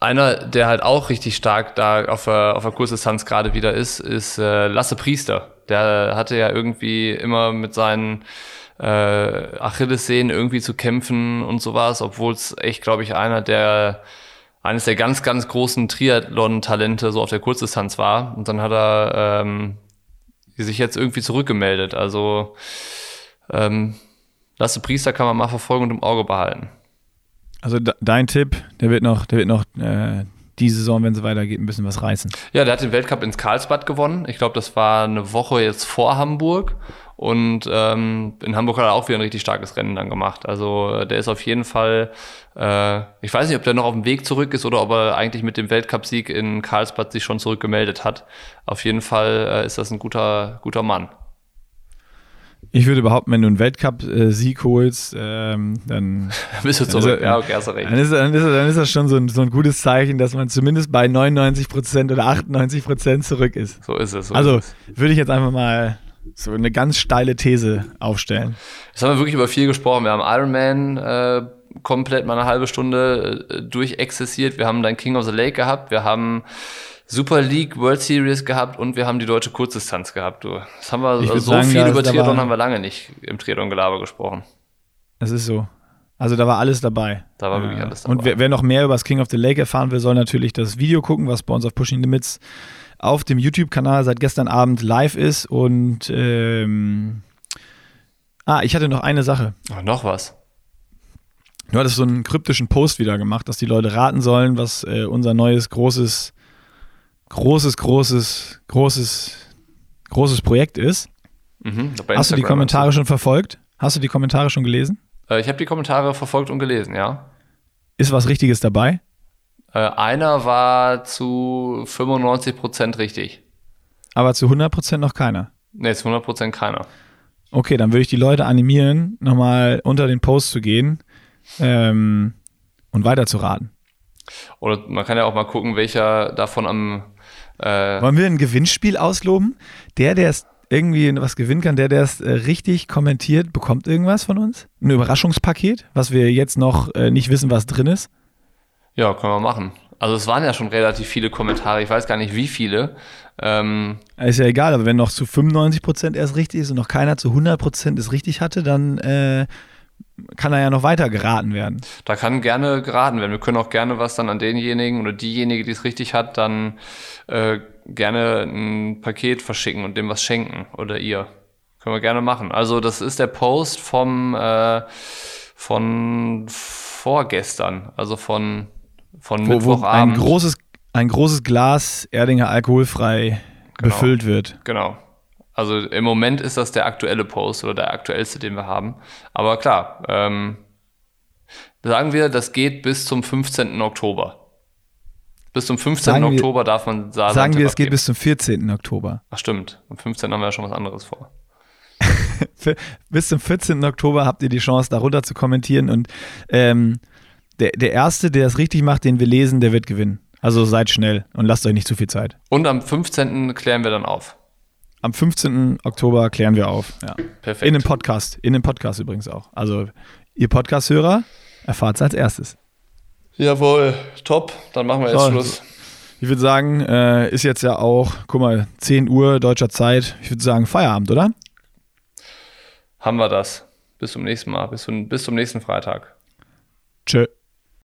einer, der halt auch richtig stark da auf der, auf der Kursdistanz gerade wieder ist, ist äh, Lasse Priester. Der hatte ja irgendwie immer mit seinen äh, Achillessehnen irgendwie zu kämpfen und sowas, obwohl es echt, glaube ich, einer der eines der ganz, ganz großen Triathlon-Talente so auf der Kurzdistanz war. Und dann hat er ähm, sich jetzt irgendwie zurückgemeldet. Also ähm, Lasse Priester kann man mal verfolgen und im Auge behalten. Also dein Tipp, der wird noch, der wird noch äh, die Saison, wenn es weitergeht, ein bisschen was reißen. Ja, der hat den Weltcup ins Karlsbad gewonnen. Ich glaube, das war eine Woche jetzt vor Hamburg. Und ähm, in Hamburg hat er auch wieder ein richtig starkes Rennen dann gemacht. Also der ist auf jeden Fall, äh, ich weiß nicht, ob der noch auf dem Weg zurück ist oder ob er eigentlich mit dem Weltcupsieg in Karlsbad sich schon zurückgemeldet hat. Auf jeden Fall äh, ist das ein guter, guter Mann. Ich würde behaupten, wenn du einen Weltcup-Sieg holst, ähm, dann bist du zurück. ja, okay, hast du recht. Dann ist, dann, ist, dann ist das schon so ein, so ein gutes Zeichen, dass man zumindest bei 99 Prozent oder 98 Prozent zurück ist. So ist es. So also ist es. würde ich jetzt einfach mal so eine ganz steile These aufstellen. Jetzt haben wir wirklich über viel gesprochen. Wir haben Ironman äh, komplett mal eine halbe Stunde äh, durchexerziert. Wir haben dann King of the Lake gehabt. Wir haben Super League World Series gehabt und wir haben die deutsche Kurzdistanz gehabt. Du. Das haben wir so sagen, viel über Triathlon haben wir lange nicht im Triathlon-Gelaber gesprochen. Es ist so. Also da war alles dabei. Da war wirklich alles dabei. Und wer, wer, noch mehr über das King of the Lake erfahren will, soll natürlich das Video gucken, was bei uns auf Pushing Limits auf dem YouTube-Kanal seit gestern Abend live ist. Und ähm, ah, ich hatte noch eine Sache. Oh, noch was. Du hattest so einen kryptischen Post wieder gemacht, dass die Leute raten sollen, was äh, unser neues großes großes, großes, großes, großes Projekt ist. Mhm, Hast du die Kommentare schon verfolgt? Hast du die Kommentare schon gelesen? Äh, ich habe die Kommentare verfolgt und gelesen, ja. Ist was Richtiges dabei? Äh, einer war zu 95% richtig. Aber zu 100% noch keiner? Nee, zu 100% keiner. Okay, dann würde ich die Leute animieren, nochmal unter den Post zu gehen ähm, und weiterzuraten. Oder man kann ja auch mal gucken, welcher davon am. Äh Wollen wir ein Gewinnspiel ausloben? Der, der es irgendwie was gewinnen kann, der, der es äh, richtig kommentiert, bekommt irgendwas von uns? Ein Überraschungspaket, was wir jetzt noch äh, nicht wissen, was drin ist? Ja, können wir machen. Also es waren ja schon relativ viele Kommentare, ich weiß gar nicht wie viele. Ähm, ist ja egal, aber wenn noch zu 95 Prozent erst richtig ist und noch keiner zu 100 Prozent es richtig hatte, dann äh, kann er ja noch weiter geraten werden. Da kann gerne geraten werden. Wir können auch gerne was dann an denjenigen oder diejenige, die es richtig hat, dann äh, gerne ein Paket verschicken und dem was schenken oder ihr. Können wir gerne machen. Also das ist der Post vom äh, von vorgestern, also von von wo, Mittwochabend. Wo ein großes ein großes Glas Erdinger alkoholfrei genau. befüllt wird. Genau. Also im Moment ist das der aktuelle Post oder der aktuellste, den wir haben. Aber klar, ähm, sagen wir, das geht bis zum 15. Oktober. Bis zum 15. Sagen Oktober wir, darf man sagen. Sagen wir, es geht bis zum 14. Oktober. Ach stimmt, am 15. haben wir ja schon was anderes vor. bis zum 14. Oktober habt ihr die Chance, darunter zu kommentieren. Und ähm, der, der Erste, der es richtig macht, den wir lesen, der wird gewinnen. Also seid schnell und lasst euch nicht zu viel Zeit. Und am 15. klären wir dann auf. Am 15. Oktober klären wir auf. Ja. Perfekt. In dem Podcast. In dem Podcast übrigens auch. Also, ihr Podcast-Hörer erfahrt es als erstes. Jawohl, top. Dann machen wir jetzt so, Schluss. Ich würde sagen, äh, ist jetzt ja auch, guck mal, 10 Uhr deutscher Zeit. Ich würde sagen, Feierabend, oder? Haben wir das. Bis zum nächsten Mal. Bis zum, bis zum nächsten Freitag. Tschö.